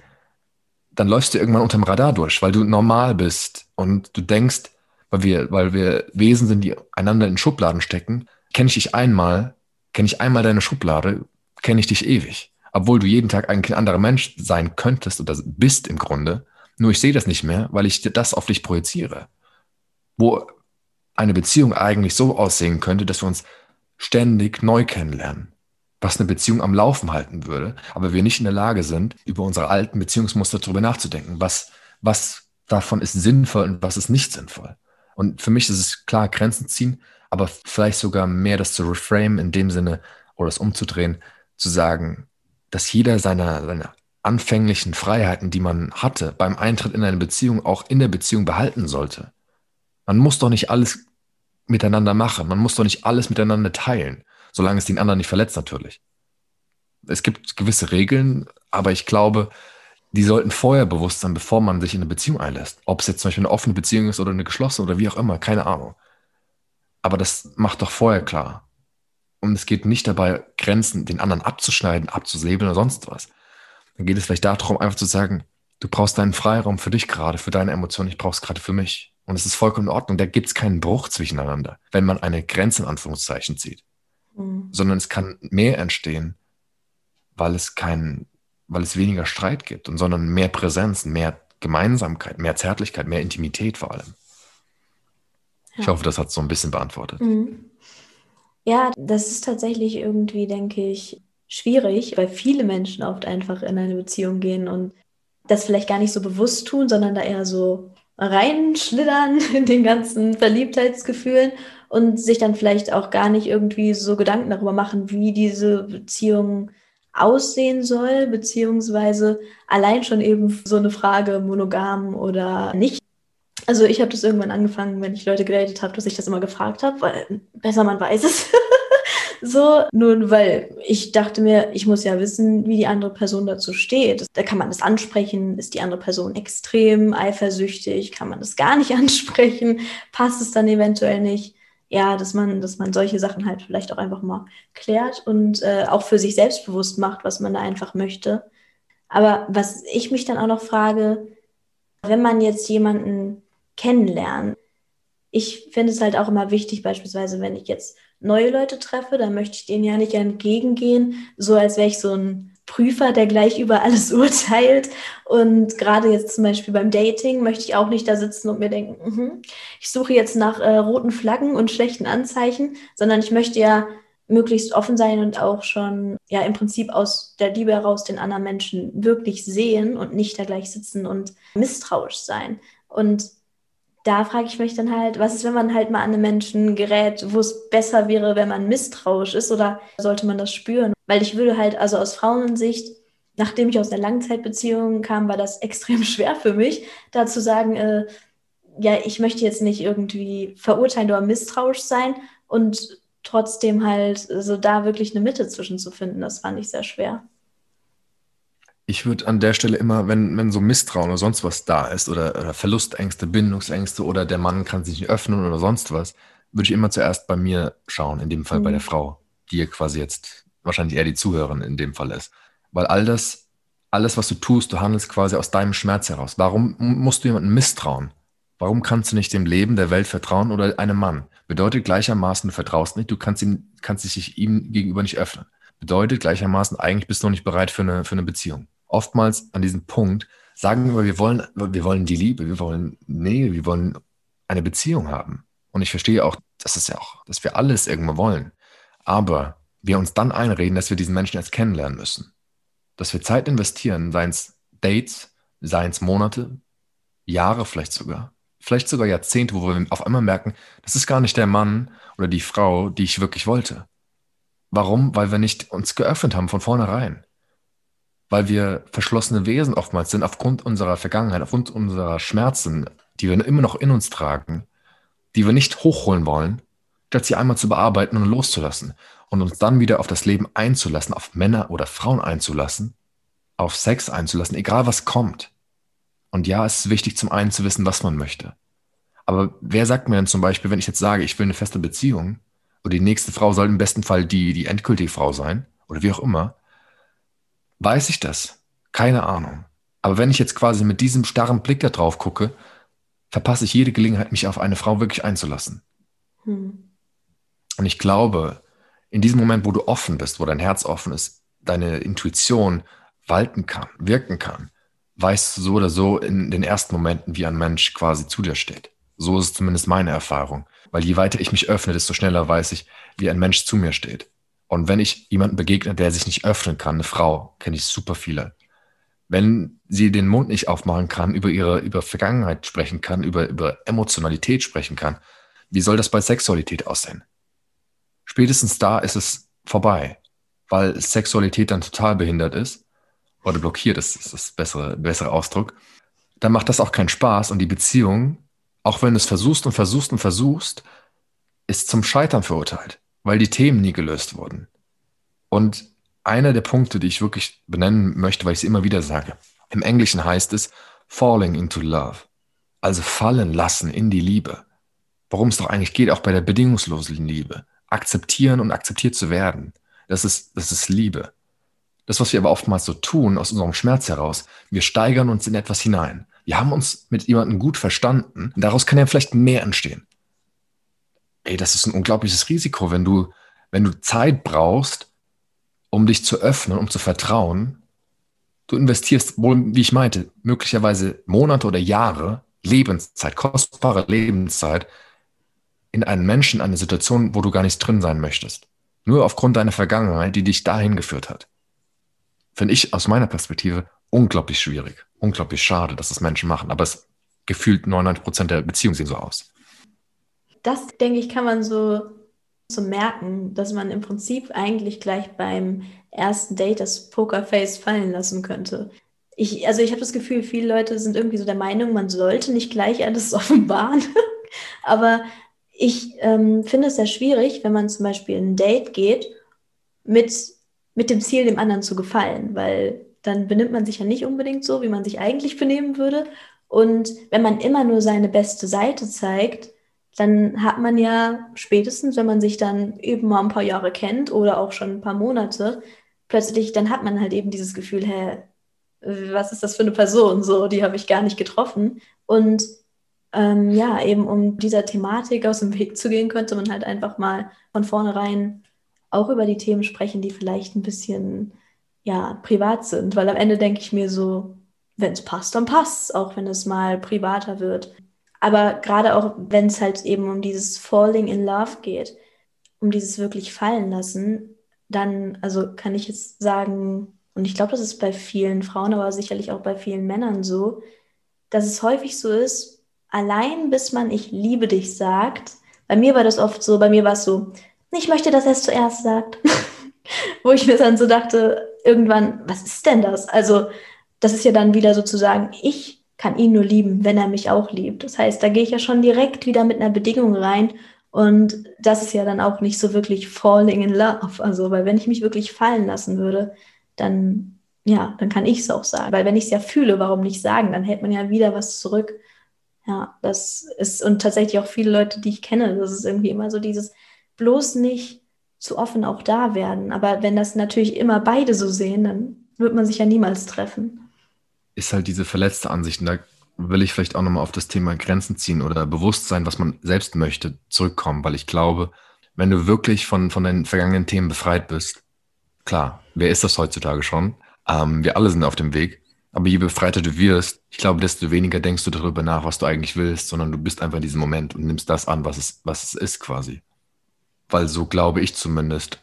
dann läufst du irgendwann unterm Radar durch, weil du normal bist und du denkst, weil wir, weil wir Wesen sind, die einander in Schubladen stecken, kenne ich dich einmal, kenne ich einmal deine Schublade, kenne ich dich ewig. Obwohl du jeden Tag ein anderer Mensch sein könntest oder bist im Grunde. Nur ich sehe das nicht mehr, weil ich das auf dich projiziere. Wo eine Beziehung eigentlich so aussehen könnte, dass wir uns ständig neu kennenlernen. Was eine Beziehung am Laufen halten würde, aber wir nicht in der Lage sind, über unsere alten Beziehungsmuster darüber nachzudenken. Was, was davon ist sinnvoll und was ist nicht sinnvoll. Und für mich ist es klar, Grenzen ziehen, aber vielleicht sogar mehr das zu reframe in dem Sinne oder das umzudrehen, zu sagen, dass jeder seiner, seiner anfänglichen Freiheiten, die man hatte, beim Eintritt in eine Beziehung auch in der Beziehung behalten sollte. Man muss doch nicht alles miteinander machen. Man muss doch nicht alles miteinander teilen, solange es den anderen nicht verletzt natürlich. Es gibt gewisse Regeln, aber ich glaube, die sollten vorher bewusst sein, bevor man sich in eine Beziehung einlässt. Ob es jetzt zum Beispiel eine offene Beziehung ist oder eine geschlossene oder wie auch immer, keine Ahnung. Aber das macht doch vorher klar. Und es geht nicht dabei, Grenzen den anderen abzuschneiden, abzusäbeln oder sonst was. Dann geht es vielleicht darum, einfach zu sagen, du brauchst deinen Freiraum für dich gerade, für deine Emotionen, ich brauche es gerade für mich. Und es ist vollkommen in Ordnung. Da gibt es keinen Bruch zwischeneinander, wenn man eine Grenze in Anführungszeichen zieht. Mhm. Sondern es kann mehr entstehen, weil es kein, weil es weniger Streit gibt und sondern mehr Präsenz, mehr Gemeinsamkeit, mehr Zärtlichkeit, mehr Intimität vor allem. Ja. Ich hoffe, das hat so ein bisschen beantwortet. Mhm. Ja, das ist tatsächlich irgendwie, denke ich, schwierig, weil viele Menschen oft einfach in eine Beziehung gehen und das vielleicht gar nicht so bewusst tun, sondern da eher so reinschlittern in den ganzen Verliebtheitsgefühlen und sich dann vielleicht auch gar nicht irgendwie so Gedanken darüber machen, wie diese Beziehung aussehen soll, beziehungsweise allein schon eben so eine Frage monogam oder nicht. Also ich habe das irgendwann angefangen, wenn ich Leute gedatet habe, dass ich das immer gefragt habe, weil besser man weiß es. So, nun, weil ich dachte mir, ich muss ja wissen, wie die andere Person dazu steht. Da kann man das ansprechen. Ist die andere Person extrem eifersüchtig? Kann man das gar nicht ansprechen? Passt es dann eventuell nicht? Ja, dass man, dass man solche Sachen halt vielleicht auch einfach mal klärt und äh, auch für sich selbstbewusst macht, was man da einfach möchte. Aber was ich mich dann auch noch frage, wenn man jetzt jemanden kennenlernt, ich finde es halt auch immer wichtig, beispielsweise, wenn ich jetzt neue Leute treffe, dann möchte ich denen ja nicht entgegengehen, so als wäre ich so ein Prüfer, der gleich über alles urteilt. Und gerade jetzt zum Beispiel beim Dating möchte ich auch nicht da sitzen und mir denken, mh, ich suche jetzt nach äh, roten Flaggen und schlechten Anzeichen, sondern ich möchte ja möglichst offen sein und auch schon ja im Prinzip aus der Liebe heraus den anderen Menschen wirklich sehen und nicht da gleich sitzen und misstrauisch sein. Und da frage ich mich dann halt, was ist, wenn man halt mal an einen Menschen gerät, wo es besser wäre, wenn man misstrauisch ist oder sollte man das spüren? Weil ich würde halt, also aus Frauensicht, nachdem ich aus der Langzeitbeziehung kam, war das extrem schwer für mich, da zu sagen, äh, ja, ich möchte jetzt nicht irgendwie verurteilen oder misstrauisch sein und trotzdem halt so da wirklich eine Mitte zwischen zu finden, das fand ich sehr schwer ich würde an der Stelle immer, wenn, wenn so Misstrauen oder sonst was da ist oder, oder Verlustängste, Bindungsängste oder der Mann kann sich nicht öffnen oder sonst was, würde ich immer zuerst bei mir schauen, in dem Fall mhm. bei der Frau, die quasi jetzt wahrscheinlich eher die Zuhörerin in dem Fall ist. Weil all das, alles, was du tust, du handelst quasi aus deinem Schmerz heraus. Warum musst du jemandem misstrauen? Warum kannst du nicht dem Leben der Welt vertrauen oder einem Mann? Bedeutet gleichermaßen, du vertraust nicht, du kannst, ihm, kannst dich ihm gegenüber nicht öffnen. Bedeutet gleichermaßen, eigentlich bist du noch nicht bereit für eine, für eine Beziehung oftmals an diesem Punkt sagen wir, wir wollen, wir wollen die Liebe, wir wollen Nähe, wir wollen eine Beziehung haben. Und ich verstehe auch, dass es ja auch, dass wir alles irgendwo wollen. Aber wir uns dann einreden, dass wir diesen Menschen erst kennenlernen müssen. Dass wir Zeit investieren, seien es Dates, seien es Monate, Jahre vielleicht sogar, vielleicht sogar Jahrzehnte, wo wir auf einmal merken, das ist gar nicht der Mann oder die Frau, die ich wirklich wollte. Warum? Weil wir nicht uns geöffnet haben von vornherein weil wir verschlossene Wesen oftmals sind, aufgrund unserer Vergangenheit, aufgrund unserer Schmerzen, die wir immer noch in uns tragen, die wir nicht hochholen wollen, statt sie einmal zu bearbeiten und loszulassen und uns dann wieder auf das Leben einzulassen, auf Männer oder Frauen einzulassen, auf Sex einzulassen, egal was kommt. Und ja, es ist wichtig, zum einen zu wissen, was man möchte. Aber wer sagt mir denn zum Beispiel, wenn ich jetzt sage, ich will eine feste Beziehung, oder die nächste Frau soll im besten Fall die, die endgültige Frau sein, oder wie auch immer, Weiß ich das? Keine Ahnung. Aber wenn ich jetzt quasi mit diesem starren Blick da drauf gucke, verpasse ich jede Gelegenheit, mich auf eine Frau wirklich einzulassen. Hm. Und ich glaube, in diesem Moment, wo du offen bist, wo dein Herz offen ist, deine Intuition walten kann, wirken kann, weißt du so oder so in den ersten Momenten, wie ein Mensch quasi zu dir steht. So ist zumindest meine Erfahrung. Weil je weiter ich mich öffne, desto schneller weiß ich, wie ein Mensch zu mir steht. Und wenn ich jemanden begegne, der sich nicht öffnen kann, eine Frau, kenne ich super viele. Wenn sie den Mund nicht aufmachen kann, über ihre, über Vergangenheit sprechen kann, über, über Emotionalität sprechen kann, wie soll das bei Sexualität aussehen? Spätestens da ist es vorbei, weil Sexualität dann total behindert ist oder blockiert ist, ist das bessere, bessere Ausdruck. Dann macht das auch keinen Spaß und die Beziehung, auch wenn du es versuchst und versuchst und versuchst, ist zum Scheitern verurteilt, weil die Themen nie gelöst wurden. Und einer der Punkte, die ich wirklich benennen möchte, weil ich es immer wieder sage, im Englischen heißt es falling into love, also fallen lassen in die Liebe. Worum es doch eigentlich geht, auch bei der bedingungslosen Liebe. Akzeptieren und akzeptiert zu werden. Das ist, das ist Liebe. Das, was wir aber oftmals so tun, aus unserem Schmerz heraus, wir steigern uns in etwas hinein. Wir haben uns mit jemandem gut verstanden. Daraus kann ja vielleicht mehr entstehen. Ey, das ist ein unglaubliches Risiko, wenn du, wenn du Zeit brauchst, um dich zu öffnen, um zu vertrauen. Du investierst wohl, wie ich meinte, möglicherweise Monate oder Jahre, Lebenszeit, kostbare Lebenszeit in einen Menschen, eine Situation, wo du gar nicht drin sein möchtest. Nur aufgrund deiner Vergangenheit, die dich dahin geführt hat finde ich aus meiner Perspektive unglaublich schwierig. Unglaublich schade, dass das Menschen machen. Aber es gefühlt 99 Prozent der Beziehungen sehen so aus. Das, denke ich, kann man so, so merken, dass man im Prinzip eigentlich gleich beim ersten Date das Pokerface fallen lassen könnte. Ich, also ich habe das Gefühl, viele Leute sind irgendwie so der Meinung, man sollte nicht gleich alles offenbaren. Aber ich ähm, finde es sehr schwierig, wenn man zum Beispiel ein Date geht mit mit dem Ziel, dem anderen zu gefallen, weil dann benimmt man sich ja nicht unbedingt so, wie man sich eigentlich benehmen würde. Und wenn man immer nur seine beste Seite zeigt, dann hat man ja spätestens, wenn man sich dann eben mal ein paar Jahre kennt oder auch schon ein paar Monate, plötzlich, dann hat man halt eben dieses Gefühl, hä, was ist das für eine Person? So, die habe ich gar nicht getroffen. Und ähm, ja, eben um dieser Thematik aus dem Weg zu gehen, könnte man halt einfach mal von vornherein auch über die Themen sprechen, die vielleicht ein bisschen ja, privat sind. Weil am Ende denke ich mir so, wenn es passt, dann passt auch wenn es mal privater wird. Aber gerade auch, wenn es halt eben um dieses Falling in Love geht, um dieses wirklich fallen lassen, dann, also kann ich jetzt sagen, und ich glaube, das ist bei vielen Frauen, aber sicherlich auch bei vielen Männern so, dass es häufig so ist, allein bis man ich liebe dich sagt, bei mir war das oft so, bei mir war es so, ich möchte, dass er es zuerst sagt. Wo ich mir dann so dachte, irgendwann, was ist denn das? Also, das ist ja dann wieder sozusagen, ich kann ihn nur lieben, wenn er mich auch liebt. Das heißt, da gehe ich ja schon direkt wieder mit einer Bedingung rein. Und das ist ja dann auch nicht so wirklich falling in love. Also, weil wenn ich mich wirklich fallen lassen würde, dann, ja, dann kann ich es auch sagen. Weil wenn ich es ja fühle, warum nicht sagen? Dann hält man ja wieder was zurück. Ja, das ist, und tatsächlich auch viele Leute, die ich kenne, das ist irgendwie immer so dieses, bloß nicht zu offen auch da werden. Aber wenn das natürlich immer beide so sehen, dann wird man sich ja niemals treffen. Ist halt diese verletzte Ansicht. Und da will ich vielleicht auch nochmal auf das Thema Grenzen ziehen oder Bewusstsein, was man selbst möchte, zurückkommen, weil ich glaube, wenn du wirklich von, von den vergangenen Themen befreit bist, klar, wer ist das heutzutage schon? Ähm, wir alle sind auf dem Weg. Aber je befreiter du wirst, ich glaube, desto weniger denkst du darüber nach, was du eigentlich willst, sondern du bist einfach in diesem Moment und nimmst das an, was es, was es ist quasi weil so glaube ich zumindest,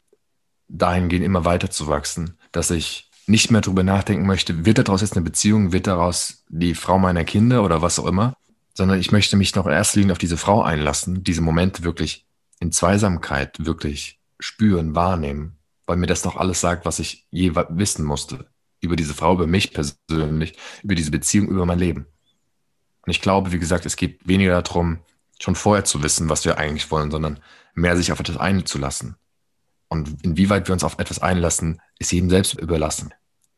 dahingehend immer weiter zu wachsen, dass ich nicht mehr darüber nachdenken möchte, wird daraus jetzt eine Beziehung, wird daraus die Frau meiner Kinder oder was auch immer, sondern ich möchte mich noch erster Linie auf diese Frau einlassen, diese Momente wirklich in Zweisamkeit wirklich spüren, wahrnehmen, weil mir das doch alles sagt, was ich je wissen musste über diese Frau, über mich persönlich, über diese Beziehung, über mein Leben. Und ich glaube, wie gesagt, es geht weniger darum, schon vorher zu wissen, was wir eigentlich wollen, sondern mehr sich auf etwas einzulassen. Und inwieweit wir uns auf etwas einlassen, ist jedem selbst überlassen.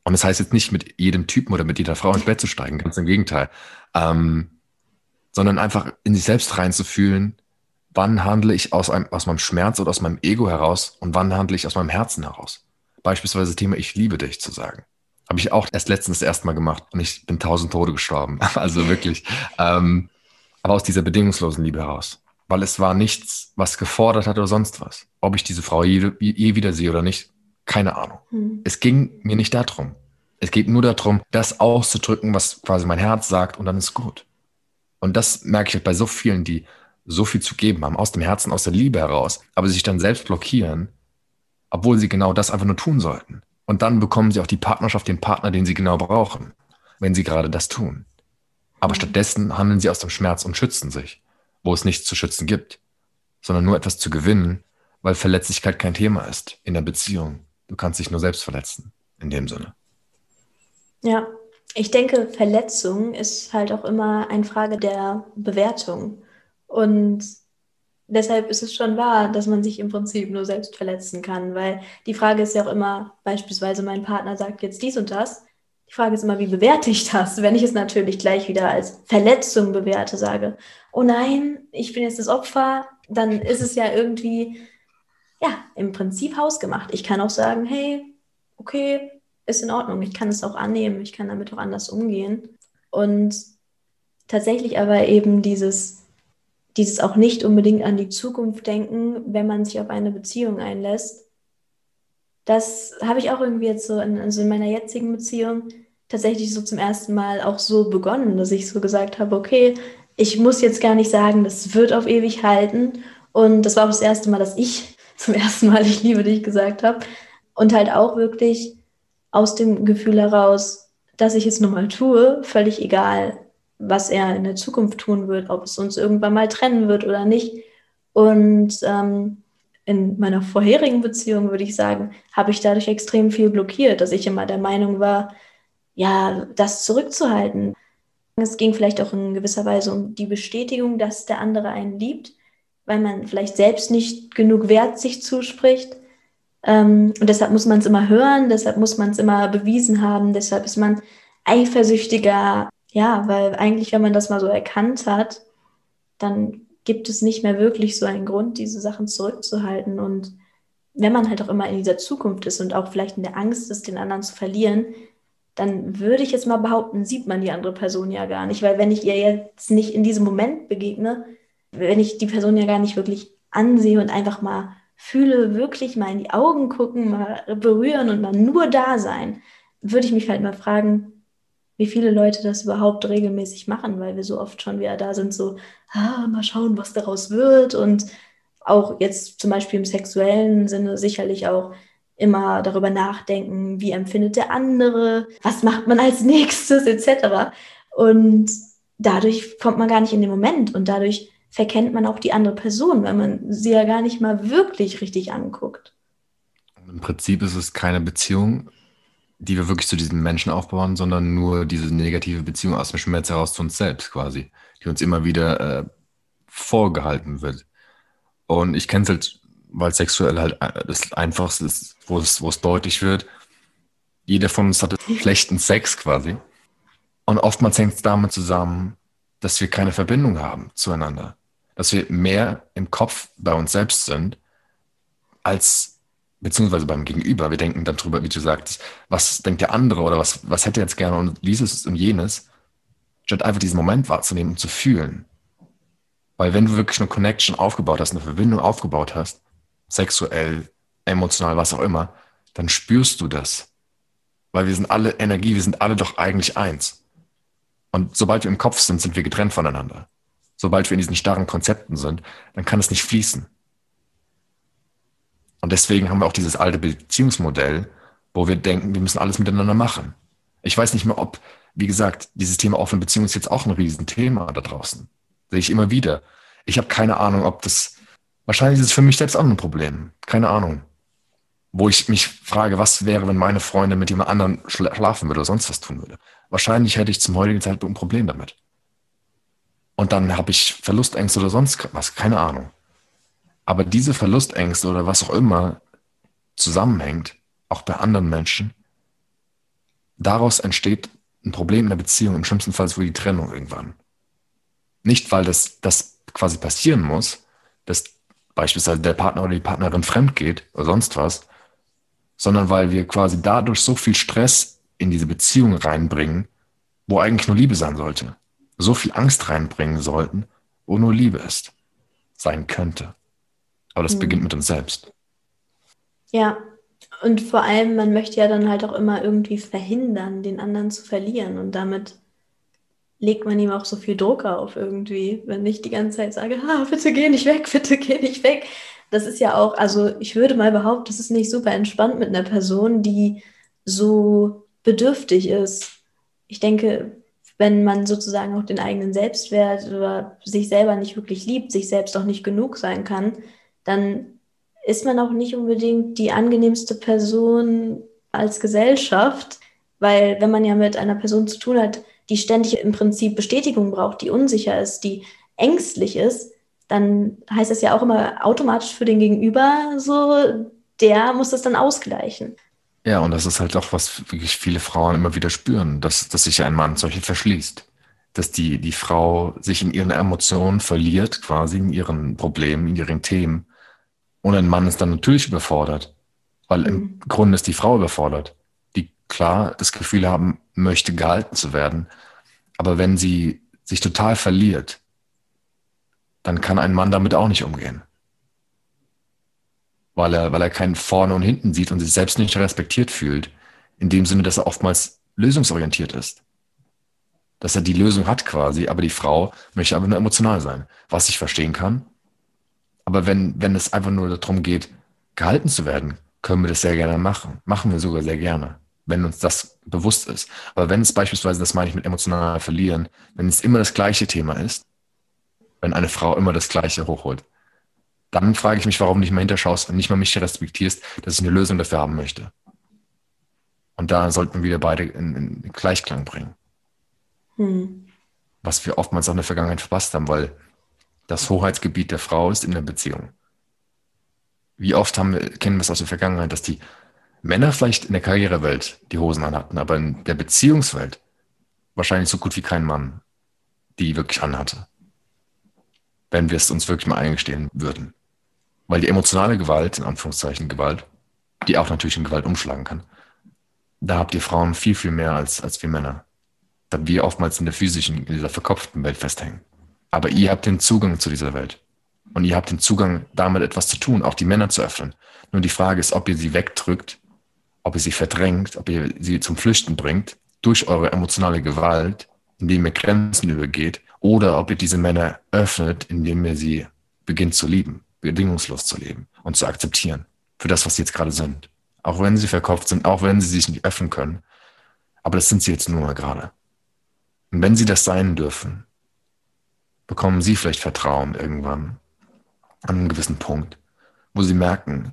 Und das heißt jetzt nicht mit jedem Typen oder mit jeder Frau ins Bett zu steigen, ganz im Gegenteil. Ähm, sondern einfach in sich selbst reinzufühlen, wann handle ich aus, einem, aus meinem Schmerz oder aus meinem Ego heraus und wann handle ich aus meinem Herzen heraus. Beispielsweise das Thema Ich liebe dich zu sagen. Habe ich auch erst letztens das erste Mal gemacht und ich bin tausend Tode gestorben. Also wirklich. ähm, aber aus dieser bedingungslosen Liebe heraus. Weil es war nichts, was gefordert hat oder sonst was. Ob ich diese Frau je, je wieder sehe oder nicht, keine Ahnung. Hm. Es ging mir nicht darum. Es geht nur darum, das auszudrücken, was quasi mein Herz sagt und dann ist gut. Und das merke ich halt bei so vielen, die so viel zu geben haben, aus dem Herzen, aus der Liebe heraus, aber sich dann selbst blockieren, obwohl sie genau das einfach nur tun sollten. Und dann bekommen sie auch die Partnerschaft, den Partner, den sie genau brauchen, wenn sie gerade das tun. Aber mhm. stattdessen handeln sie aus dem Schmerz und schützen sich, wo es nichts zu schützen gibt, sondern nur etwas zu gewinnen, weil Verletzlichkeit kein Thema ist in der Beziehung. Du kannst dich nur selbst verletzen, in dem Sinne. Ja, ich denke, Verletzung ist halt auch immer eine Frage der Bewertung. Und deshalb ist es schon wahr, dass man sich im Prinzip nur selbst verletzen kann, weil die Frage ist ja auch immer, beispielsweise mein Partner sagt jetzt dies und das. Die Frage ist immer, wie bewerte ich das? Wenn ich es natürlich gleich wieder als Verletzung bewerte, sage, oh nein, ich bin jetzt das Opfer, dann ist es ja irgendwie, ja, im Prinzip hausgemacht. Ich kann auch sagen, hey, okay, ist in Ordnung, ich kann es auch annehmen, ich kann damit auch anders umgehen. Und tatsächlich aber eben dieses dieses auch nicht unbedingt an die Zukunft denken, wenn man sich auf eine Beziehung einlässt. Das habe ich auch irgendwie jetzt so in, also in meiner jetzigen Beziehung tatsächlich so zum ersten Mal auch so begonnen, dass ich so gesagt habe, okay, ich muss jetzt gar nicht sagen, das wird auf ewig halten. Und das war auch das erste Mal, dass ich zum ersten Mal ich liebe dich gesagt habe. Und halt auch wirklich aus dem Gefühl heraus, dass ich es nun mal tue, völlig egal, was er in der Zukunft tun wird, ob es uns irgendwann mal trennen wird oder nicht. Und ähm, in meiner vorherigen Beziehung, würde ich sagen, habe ich dadurch extrem viel blockiert, dass ich immer der Meinung war, ja, das zurückzuhalten. Es ging vielleicht auch in gewisser Weise um die Bestätigung, dass der andere einen liebt, weil man vielleicht selbst nicht genug Wert sich zuspricht. Ähm, und deshalb muss man es immer hören, deshalb muss man es immer bewiesen haben, deshalb ist man eifersüchtiger, ja, weil eigentlich, wenn man das mal so erkannt hat, dann gibt es nicht mehr wirklich so einen Grund, diese Sachen zurückzuhalten. Und wenn man halt auch immer in dieser Zukunft ist und auch vielleicht in der Angst ist, den anderen zu verlieren, dann würde ich jetzt mal behaupten, sieht man die andere Person ja gar nicht. Weil wenn ich ihr jetzt nicht in diesem Moment begegne, wenn ich die Person ja gar nicht wirklich ansehe und einfach mal fühle, wirklich mal in die Augen gucken, mal berühren und mal nur da sein, würde ich mich halt mal fragen, wie viele Leute das überhaupt regelmäßig machen, weil wir so oft schon wieder da sind, so, ah, mal schauen, was daraus wird. Und auch jetzt zum Beispiel im sexuellen Sinne sicherlich auch immer darüber nachdenken, wie empfindet der andere, was macht man als nächstes, etc. Und dadurch kommt man gar nicht in den Moment und dadurch verkennt man auch die andere Person, weil man sie ja gar nicht mal wirklich richtig anguckt. Im Prinzip ist es keine Beziehung, die wir wirklich zu diesen Menschen aufbauen, sondern nur diese negative Beziehung aus dem Schmerz heraus zu uns selbst quasi, die uns immer wieder äh, vorgehalten wird. Und ich kenne es halt, weil sexuell halt äh, das Einfachste ist, wo es, wo es deutlich wird. Jeder von uns hatte schlechten Sex quasi. Und oftmals hängt es damit zusammen, dass wir keine Verbindung haben zueinander. Dass wir mehr im Kopf bei uns selbst sind, als beziehungsweise beim Gegenüber. Wir denken dann drüber, wie du sagst, was denkt der andere oder was, was hätte er jetzt gerne und dieses und jenes, statt einfach diesen Moment wahrzunehmen und zu fühlen. Weil wenn du wirklich eine Connection aufgebaut hast, eine Verbindung aufgebaut hast, sexuell, emotional, was auch immer, dann spürst du das. Weil wir sind alle Energie, wir sind alle doch eigentlich eins. Und sobald wir im Kopf sind, sind wir getrennt voneinander. Sobald wir in diesen starren Konzepten sind, dann kann es nicht fließen. Und deswegen haben wir auch dieses alte Beziehungsmodell, wo wir denken, wir müssen alles miteinander machen. Ich weiß nicht mehr, ob, wie gesagt, dieses Thema offene Beziehung ist jetzt auch ein Riesenthema da draußen. Sehe ich immer wieder. Ich habe keine Ahnung, ob das, wahrscheinlich ist es für mich selbst auch ein Problem. Keine Ahnung. Wo ich mich frage, was wäre, wenn meine Freundin mit jemand anderem schlafen würde oder sonst was tun würde. Wahrscheinlich hätte ich zum heutigen Zeitpunkt ein Problem damit. Und dann habe ich Verlustängste oder sonst was, keine Ahnung. Aber diese Verlustängste oder was auch immer zusammenhängt, auch bei anderen Menschen, daraus entsteht ein Problem in der Beziehung, im schlimmsten Fall wohl die Trennung irgendwann. Nicht, weil das, das quasi passieren muss, dass beispielsweise der Partner oder die Partnerin fremd geht oder sonst was, sondern weil wir quasi dadurch so viel Stress in diese Beziehung reinbringen, wo eigentlich nur Liebe sein sollte. So viel Angst reinbringen sollten, wo nur Liebe ist, sein könnte. Aber das mhm. beginnt mit uns selbst. Ja, und vor allem, man möchte ja dann halt auch immer irgendwie verhindern, den anderen zu verlieren. Und damit legt man ihm auch so viel Druck auf irgendwie, wenn ich die ganze Zeit sage, ah, bitte geh nicht weg, bitte geh nicht weg. Das ist ja auch, also ich würde mal behaupten, das ist nicht super entspannt mit einer Person, die so bedürftig ist. Ich denke, wenn man sozusagen auch den eigenen Selbstwert oder sich selber nicht wirklich liebt, sich selbst auch nicht genug sein kann, dann ist man auch nicht unbedingt die angenehmste Person als Gesellschaft, weil wenn man ja mit einer Person zu tun hat, die ständig im Prinzip Bestätigung braucht, die unsicher ist, die ängstlich ist, dann heißt das ja auch immer automatisch für den Gegenüber so, der muss das dann ausgleichen. Ja, und das ist halt auch, was wirklich viele Frauen immer wieder spüren, dass, dass sich ein Mann solche verschließt. Dass die, die Frau sich in ihren Emotionen verliert, quasi in ihren Problemen, in ihren Themen und ein Mann ist dann natürlich überfordert, weil mhm. im Grunde ist die Frau überfordert, die klar das Gefühl haben möchte, gehalten zu werden. Aber wenn sie sich total verliert, dann kann ein Mann damit auch nicht umgehen. Weil er, weil er keinen vorne und hinten sieht und sich selbst nicht respektiert fühlt. In dem Sinne, dass er oftmals lösungsorientiert ist. Dass er die Lösung hat quasi, aber die Frau möchte einfach nur emotional sein. Was ich verstehen kann, aber wenn, wenn es einfach nur darum geht, gehalten zu werden, können wir das sehr gerne machen. Machen wir sogar sehr gerne, wenn uns das bewusst ist. Aber wenn es beispielsweise, das meine ich mit emotional verlieren, wenn es immer das gleiche Thema ist, wenn eine Frau immer das Gleiche hochholt, dann frage ich mich, warum nicht mal hinterschaust und nicht mal mich respektierst, dass ich eine Lösung dafür haben möchte. Und da sollten wir beide in, in Gleichklang bringen. Hm. Was wir oftmals auch in der Vergangenheit verpasst haben, weil das Hoheitsgebiet der Frau ist in der Beziehung. Wie oft haben wir, kennen wir es aus der Vergangenheit, dass die Männer vielleicht in der Karrierewelt die Hosen anhatten, aber in der Beziehungswelt wahrscheinlich so gut wie kein Mann die wirklich anhatte. Wenn wir es uns wirklich mal eingestehen würden. Weil die emotionale Gewalt, in Anführungszeichen Gewalt, die auch natürlich in Gewalt umschlagen kann, da habt ihr Frauen viel, viel mehr als, als wir Männer. Da wir oftmals in der physischen, in dieser verkopften Welt festhängen. Aber ihr habt den Zugang zu dieser Welt. Und ihr habt den Zugang, damit etwas zu tun, auch die Männer zu öffnen. Nur die Frage ist, ob ihr sie wegdrückt, ob ihr sie verdrängt, ob ihr sie zum Flüchten bringt, durch eure emotionale Gewalt, indem ihr Grenzen übergeht, oder ob ihr diese Männer öffnet, indem ihr sie beginnt zu lieben, bedingungslos zu leben und zu akzeptieren für das, was sie jetzt gerade sind. Auch wenn sie verkauft sind, auch wenn sie sich nicht öffnen können. Aber das sind sie jetzt nur mal gerade. Und wenn sie das sein dürfen, bekommen sie vielleicht Vertrauen irgendwann an einem gewissen Punkt, wo sie merken,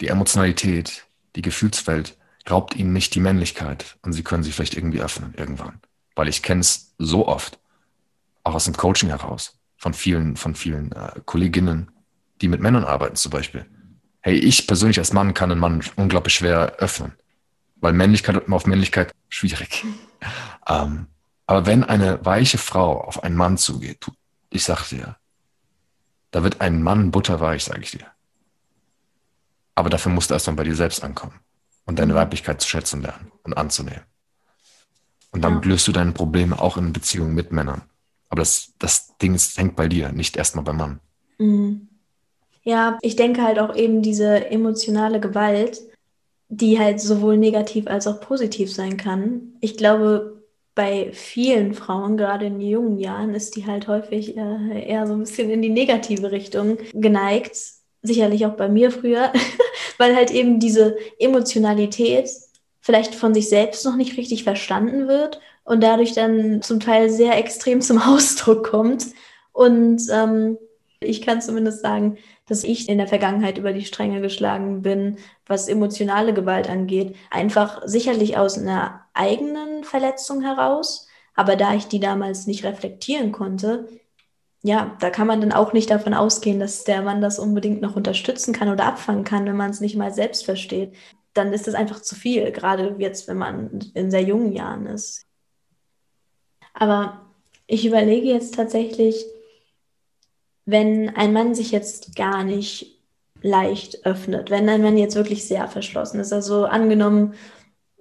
die Emotionalität, die Gefühlswelt raubt ihnen nicht die Männlichkeit und sie können sich vielleicht irgendwie öffnen irgendwann. Weil ich kenne es so oft, auch aus dem Coaching heraus, von vielen, von vielen äh, Kolleginnen, die mit Männern arbeiten zum Beispiel. Hey, ich persönlich als Mann kann einen Mann unglaublich schwer öffnen, weil Männlichkeit auf Männlichkeit schwierig. ähm, aber wenn eine weiche Frau auf einen Mann zugeht, ich sag dir, da wird ein Mann butterweich, sage ich dir. Aber dafür musst du erst mal bei dir selbst ankommen und deine. Weiblichkeit zu schätzen lernen und anzunehmen. Und dann ja. löst du deine Probleme auch in Beziehungen mit Männern. Aber das, das Ding ist, hängt bei dir, nicht erstmal beim Mann. Mhm. Ja, ich denke halt auch eben diese emotionale Gewalt, die halt sowohl negativ als auch positiv sein kann. Ich glaube, bei vielen Frauen, gerade in jungen Jahren, ist die halt häufig äh, eher so ein bisschen in die negative Richtung geneigt. Sicherlich auch bei mir früher, weil halt eben diese Emotionalität vielleicht von sich selbst noch nicht richtig verstanden wird und dadurch dann zum Teil sehr extrem zum Ausdruck kommt. Und ähm, ich kann zumindest sagen, dass ich in der Vergangenheit über die Stränge geschlagen bin, was emotionale Gewalt angeht. Einfach sicherlich aus einer eigenen Verletzung heraus, aber da ich die damals nicht reflektieren konnte, ja, da kann man dann auch nicht davon ausgehen, dass der Mann das unbedingt noch unterstützen kann oder abfangen kann, wenn man es nicht mal selbst versteht. Dann ist es einfach zu viel, gerade jetzt, wenn man in sehr jungen Jahren ist. Aber ich überlege jetzt tatsächlich, wenn ein Mann sich jetzt gar nicht leicht öffnet, wenn ein Mann jetzt wirklich sehr verschlossen ist. Also angenommen,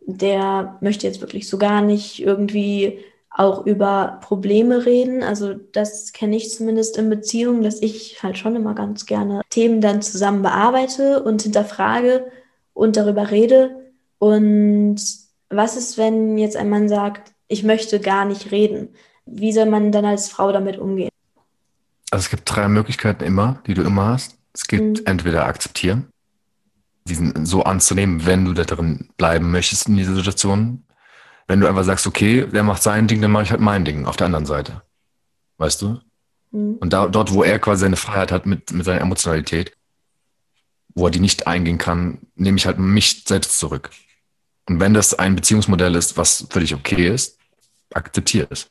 der möchte jetzt wirklich so gar nicht irgendwie auch über Probleme reden. Also das kenne ich zumindest in Beziehungen, dass ich halt schon immer ganz gerne Themen dann zusammen bearbeite und hinterfrage und darüber rede. Und was ist, wenn jetzt ein Mann sagt, ich möchte gar nicht reden? Wie soll man dann als Frau damit umgehen? Also es gibt drei Möglichkeiten immer, die du immer hast. Es gibt mhm. entweder akzeptieren, diesen so anzunehmen, wenn du da drin bleiben möchtest in dieser Situation. Wenn du einfach sagst, okay, der macht sein Ding, dann mache ich halt mein Ding auf der anderen Seite. Weißt du? Mhm. Und da, dort, wo er quasi seine Freiheit hat mit, mit seiner Emotionalität, wo er die nicht eingehen kann, nehme ich halt mich selbst zurück. Und wenn das ein Beziehungsmodell ist, was für dich okay ist, akzeptiere es.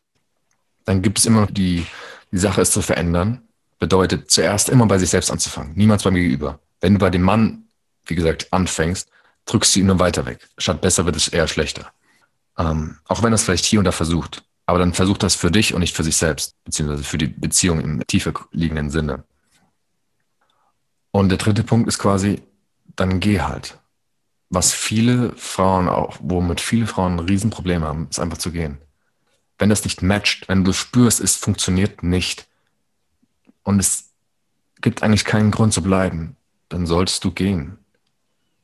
Dann gibt es immer noch die, die Sache ist zu verändern, bedeutet zuerst immer bei sich selbst anzufangen, niemals beim Gegenüber. Wenn du bei dem Mann, wie gesagt, anfängst, drückst du ihn nur weiter weg. Statt besser wird es eher schlechter. Ähm, auch wenn es vielleicht hier und da versucht. Aber dann versucht das für dich und nicht für sich selbst, beziehungsweise für die Beziehung im tiefer liegenden Sinne. Und der dritte Punkt ist quasi, dann geh halt. Was viele Frauen auch, womit viele Frauen ein Riesenproblem haben, ist einfach zu gehen. Wenn das nicht matcht, wenn du spürst, es funktioniert nicht und es gibt eigentlich keinen Grund zu bleiben, dann solltest du gehen.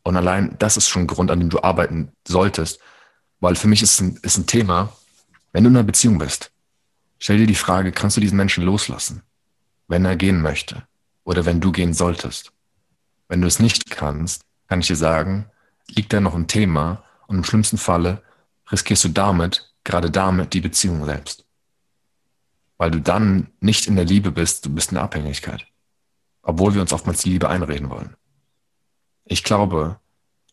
Und allein das ist schon ein Grund, an dem du arbeiten solltest, weil für mich ist ein, ist ein Thema, wenn du in einer Beziehung bist, stell dir die Frage, kannst du diesen Menschen loslassen, wenn er gehen möchte oder wenn du gehen solltest? Wenn du es nicht kannst, kann ich dir sagen, liegt da noch ein Thema und im schlimmsten Falle riskierst du damit, gerade damit, die Beziehung selbst. Weil du dann nicht in der Liebe bist, du bist in der Abhängigkeit. Obwohl wir uns oftmals die Liebe einreden wollen. Ich glaube,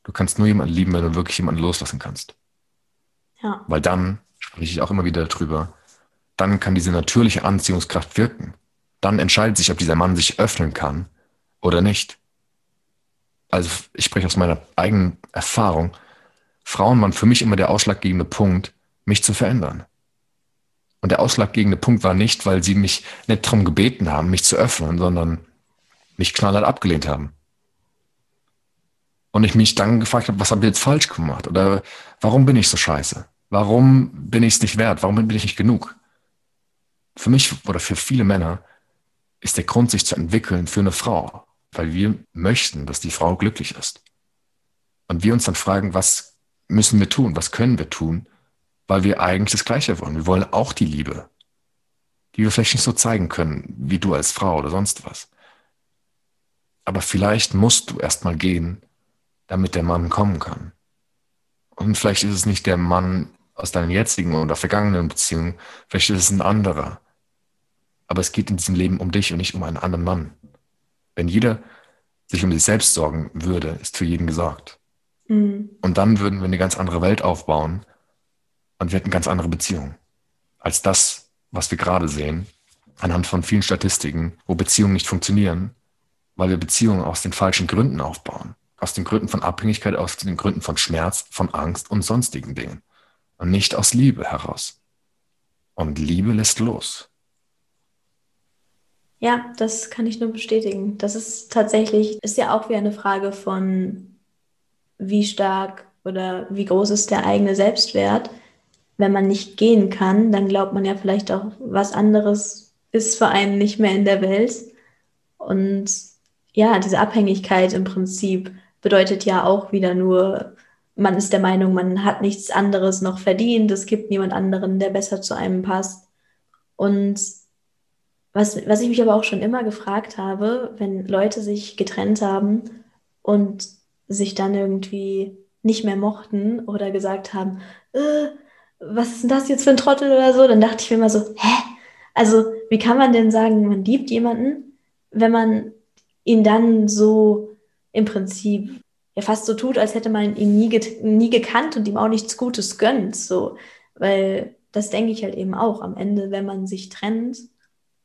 du kannst nur jemanden lieben, wenn du wirklich jemanden loslassen kannst. Ja. Weil dann, spreche ich auch immer wieder darüber, dann kann diese natürliche Anziehungskraft wirken. Dann entscheidet sich, ob dieser Mann sich öffnen kann oder nicht. Also ich spreche aus meiner eigenen Erfahrung. Frauen waren für mich immer der ausschlaggebende Punkt, mich zu verändern. Und der ausschlaggebende Punkt war nicht, weil sie mich nicht darum gebeten haben, mich zu öffnen, sondern mich knallhart abgelehnt haben. Und ich mich dann gefragt habe, was habe ich jetzt falsch gemacht? Oder warum bin ich so scheiße? Warum bin ich es nicht wert? Warum bin ich nicht genug? Für mich oder für viele Männer ist der Grund, sich zu entwickeln für eine Frau, weil wir möchten, dass die Frau glücklich ist. Und wir uns dann fragen, was müssen wir tun? Was können wir tun? Weil wir eigentlich das Gleiche wollen. Wir wollen auch die Liebe, die wir vielleicht nicht so zeigen können, wie du als Frau oder sonst was. Aber vielleicht musst du erstmal gehen, damit der Mann kommen kann. Und vielleicht ist es nicht der Mann aus deinen jetzigen oder vergangenen Beziehungen, vielleicht ist es ein anderer. Aber es geht in diesem Leben um dich und nicht um einen anderen Mann. Wenn jeder sich um sich selbst sorgen würde, ist für jeden gesorgt. Mhm. Und dann würden wir eine ganz andere Welt aufbauen und wir hätten ganz andere Beziehungen als das, was wir gerade sehen, anhand von vielen Statistiken, wo Beziehungen nicht funktionieren, weil wir Beziehungen aus den falschen Gründen aufbauen. Aus den Gründen von Abhängigkeit, aus den Gründen von Schmerz, von Angst und sonstigen Dingen und nicht aus Liebe heraus. Und Liebe lässt los. Ja, das kann ich nur bestätigen. Das ist tatsächlich, ist ja auch wie eine Frage von, wie stark oder wie groß ist der eigene Selbstwert. Wenn man nicht gehen kann, dann glaubt man ja vielleicht auch, was anderes ist für einen nicht mehr in der Welt. Und ja, diese Abhängigkeit im Prinzip bedeutet ja auch wieder nur man ist der Meinung, man hat nichts anderes noch verdient, es gibt niemand anderen, der besser zu einem passt. Und was, was ich mich aber auch schon immer gefragt habe, wenn Leute sich getrennt haben und sich dann irgendwie nicht mehr mochten oder gesagt haben, äh, was ist denn das jetzt für ein Trottel oder so, dann dachte ich mir immer so, hä? Also, wie kann man denn sagen, man liebt jemanden, wenn man ihn dann so im Prinzip ja fast so tut, als hätte man ihn nie, nie gekannt und ihm auch nichts Gutes gönnt. So. Weil das denke ich halt eben auch. Am Ende, wenn man sich trennt,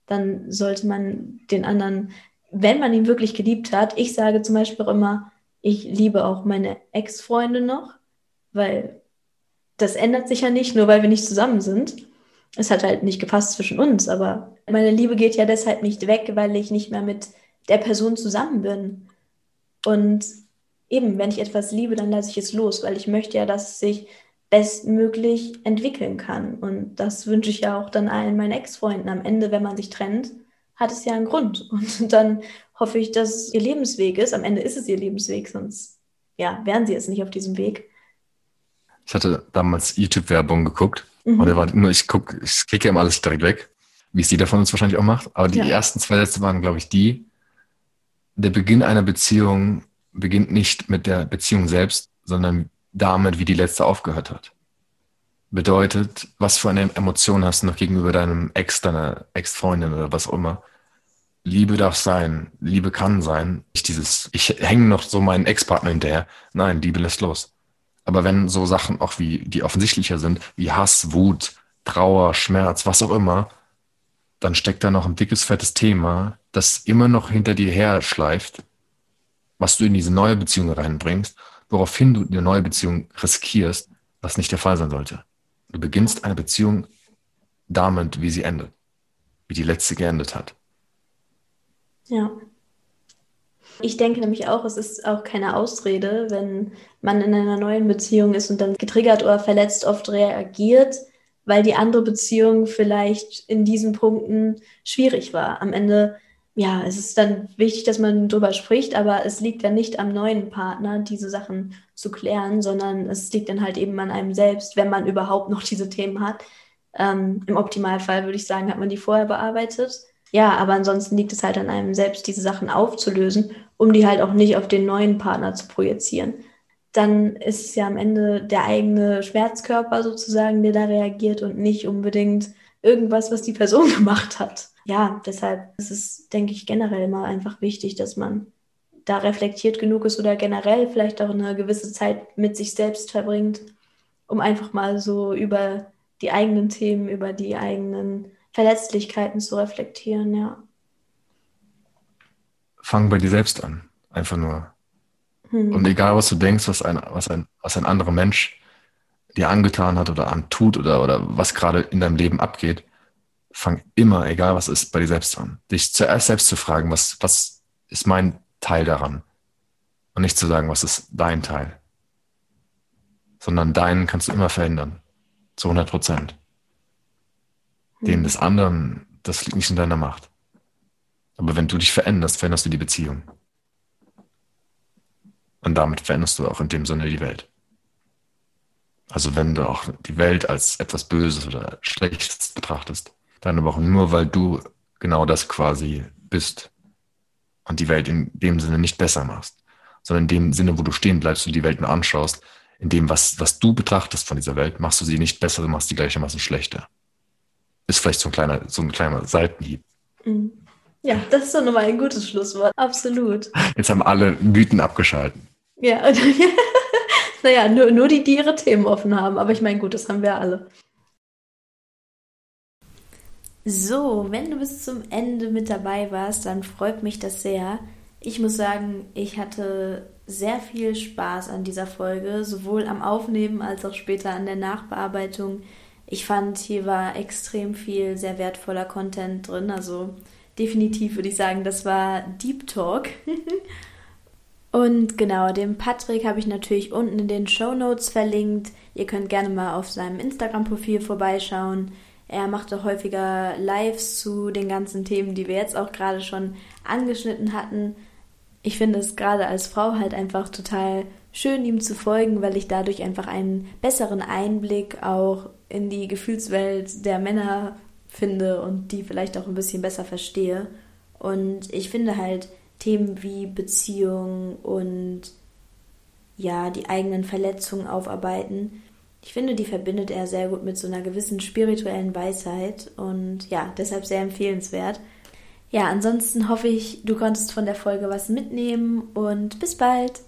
dann sollte man den anderen, wenn man ihn wirklich geliebt hat, ich sage zum Beispiel auch immer, ich liebe auch meine Ex-Freunde noch, weil das ändert sich ja nicht, nur weil wir nicht zusammen sind. Es hat halt nicht gepasst zwischen uns, aber meine Liebe geht ja deshalb nicht weg, weil ich nicht mehr mit der Person zusammen bin. Und eben, wenn ich etwas liebe, dann lasse ich es los, weil ich möchte ja, dass es sich bestmöglich entwickeln kann. Und das wünsche ich ja auch dann allen meinen Ex-Freunden. Am Ende, wenn man sich trennt, hat es ja einen Grund. Und dann hoffe ich, dass es ihr Lebensweg ist. Am Ende ist es ihr Lebensweg, sonst ja, wären sie jetzt nicht auf diesem Weg. Ich hatte damals YouTube-Werbung geguckt. Mhm. Und war nur, ich gucke, ich klicke immer alles direkt weg, wie es jeder von uns wahrscheinlich auch macht. Aber die ja. ersten zwei Sätze waren, glaube ich, die, der Beginn einer Beziehung beginnt nicht mit der Beziehung selbst, sondern damit, wie die letzte aufgehört hat. Bedeutet, was für eine Emotion hast du noch gegenüber deinem Ex, deiner Ex-Freundin oder was auch immer. Liebe darf sein, Liebe kann sein. Nicht dieses, ich hänge noch so meinen Ex-Partner hinterher. Nein, Liebe lässt los. Aber wenn so Sachen auch wie, die offensichtlicher sind, wie Hass, Wut, Trauer, Schmerz, was auch immer, dann steckt da noch ein dickes, fettes Thema, das immer noch hinter dir her schleift, was du in diese neue Beziehung reinbringst, woraufhin du eine neue Beziehung riskierst, was nicht der Fall sein sollte. Du beginnst eine Beziehung damit, wie sie endet, wie die letzte geendet hat. Ja. Ich denke nämlich auch, es ist auch keine Ausrede, wenn man in einer neuen Beziehung ist und dann getriggert oder verletzt oft reagiert, weil die andere Beziehung vielleicht in diesen Punkten schwierig war. Am Ende ja, es ist dann wichtig, dass man darüber spricht, aber es liegt dann nicht am neuen Partner, diese Sachen zu klären, sondern es liegt dann halt eben an einem selbst, wenn man überhaupt noch diese Themen hat. Ähm, Im Optimalfall würde ich sagen, hat man die vorher bearbeitet. Ja, aber ansonsten liegt es halt an einem selbst, diese Sachen aufzulösen, um die halt auch nicht auf den neuen Partner zu projizieren. Dann ist es ja am Ende der eigene Schmerzkörper sozusagen, der da reagiert und nicht unbedingt irgendwas, was die Person gemacht hat ja, deshalb ist es, denke ich, generell immer einfach wichtig, dass man da reflektiert genug ist oder generell vielleicht auch eine gewisse Zeit mit sich selbst verbringt, um einfach mal so über die eigenen Themen, über die eigenen Verletzlichkeiten zu reflektieren, ja. Fang bei dir selbst an, einfach nur. Hm. Und egal, was du denkst, was ein, was ein, was ein anderer Mensch dir angetan hat oder antut oder, oder was gerade in deinem Leben abgeht, fang immer, egal was ist, bei dir selbst an. Dich zuerst selbst zu fragen, was, was ist mein Teil daran? Und nicht zu sagen, was ist dein Teil? Sondern deinen kannst du immer verändern. Zu 100 Prozent. Den des anderen, das liegt nicht in deiner Macht. Aber wenn du dich veränderst, veränderst du die Beziehung. Und damit veränderst du auch in dem Sinne die Welt. Also wenn du auch die Welt als etwas Böses oder Schlechtes betrachtest, dann aber auch nur, weil du genau das quasi bist und die Welt in dem Sinne nicht besser machst, sondern in dem Sinne, wo du stehen bleibst und die Welt nur anschaust, in dem, was, was du betrachtest von dieser Welt, machst du sie nicht besser, du machst sie gleichermaßen schlechter. Ist vielleicht so ein kleiner, so ein kleiner Seitenhieb. Mhm. Ja, das ist doch nochmal ein gutes Schlusswort. Absolut. Jetzt haben alle Mythen abgeschalten. Ja, naja, nur, nur die, die ihre Themen offen haben. Aber ich meine, gut, das haben wir alle. So, wenn du bis zum Ende mit dabei warst, dann freut mich das sehr. Ich muss sagen, ich hatte sehr viel Spaß an dieser Folge, sowohl am Aufnehmen als auch später an der Nachbearbeitung. Ich fand, hier war extrem viel sehr wertvoller Content drin. Also definitiv würde ich sagen, das war Deep Talk. Und genau, den Patrick habe ich natürlich unten in den Show Notes verlinkt. Ihr könnt gerne mal auf seinem Instagram-Profil vorbeischauen. Er macht auch häufiger Lives zu den ganzen Themen, die wir jetzt auch gerade schon angeschnitten hatten. Ich finde es gerade als Frau halt einfach total schön, ihm zu folgen, weil ich dadurch einfach einen besseren Einblick auch in die Gefühlswelt der Männer finde und die vielleicht auch ein bisschen besser verstehe. Und ich finde halt Themen wie Beziehung und ja, die eigenen Verletzungen aufarbeiten ich finde, die verbindet er sehr gut mit so einer gewissen spirituellen Weisheit und ja, deshalb sehr empfehlenswert. Ja, ansonsten hoffe ich, du konntest von der Folge was mitnehmen und bis bald.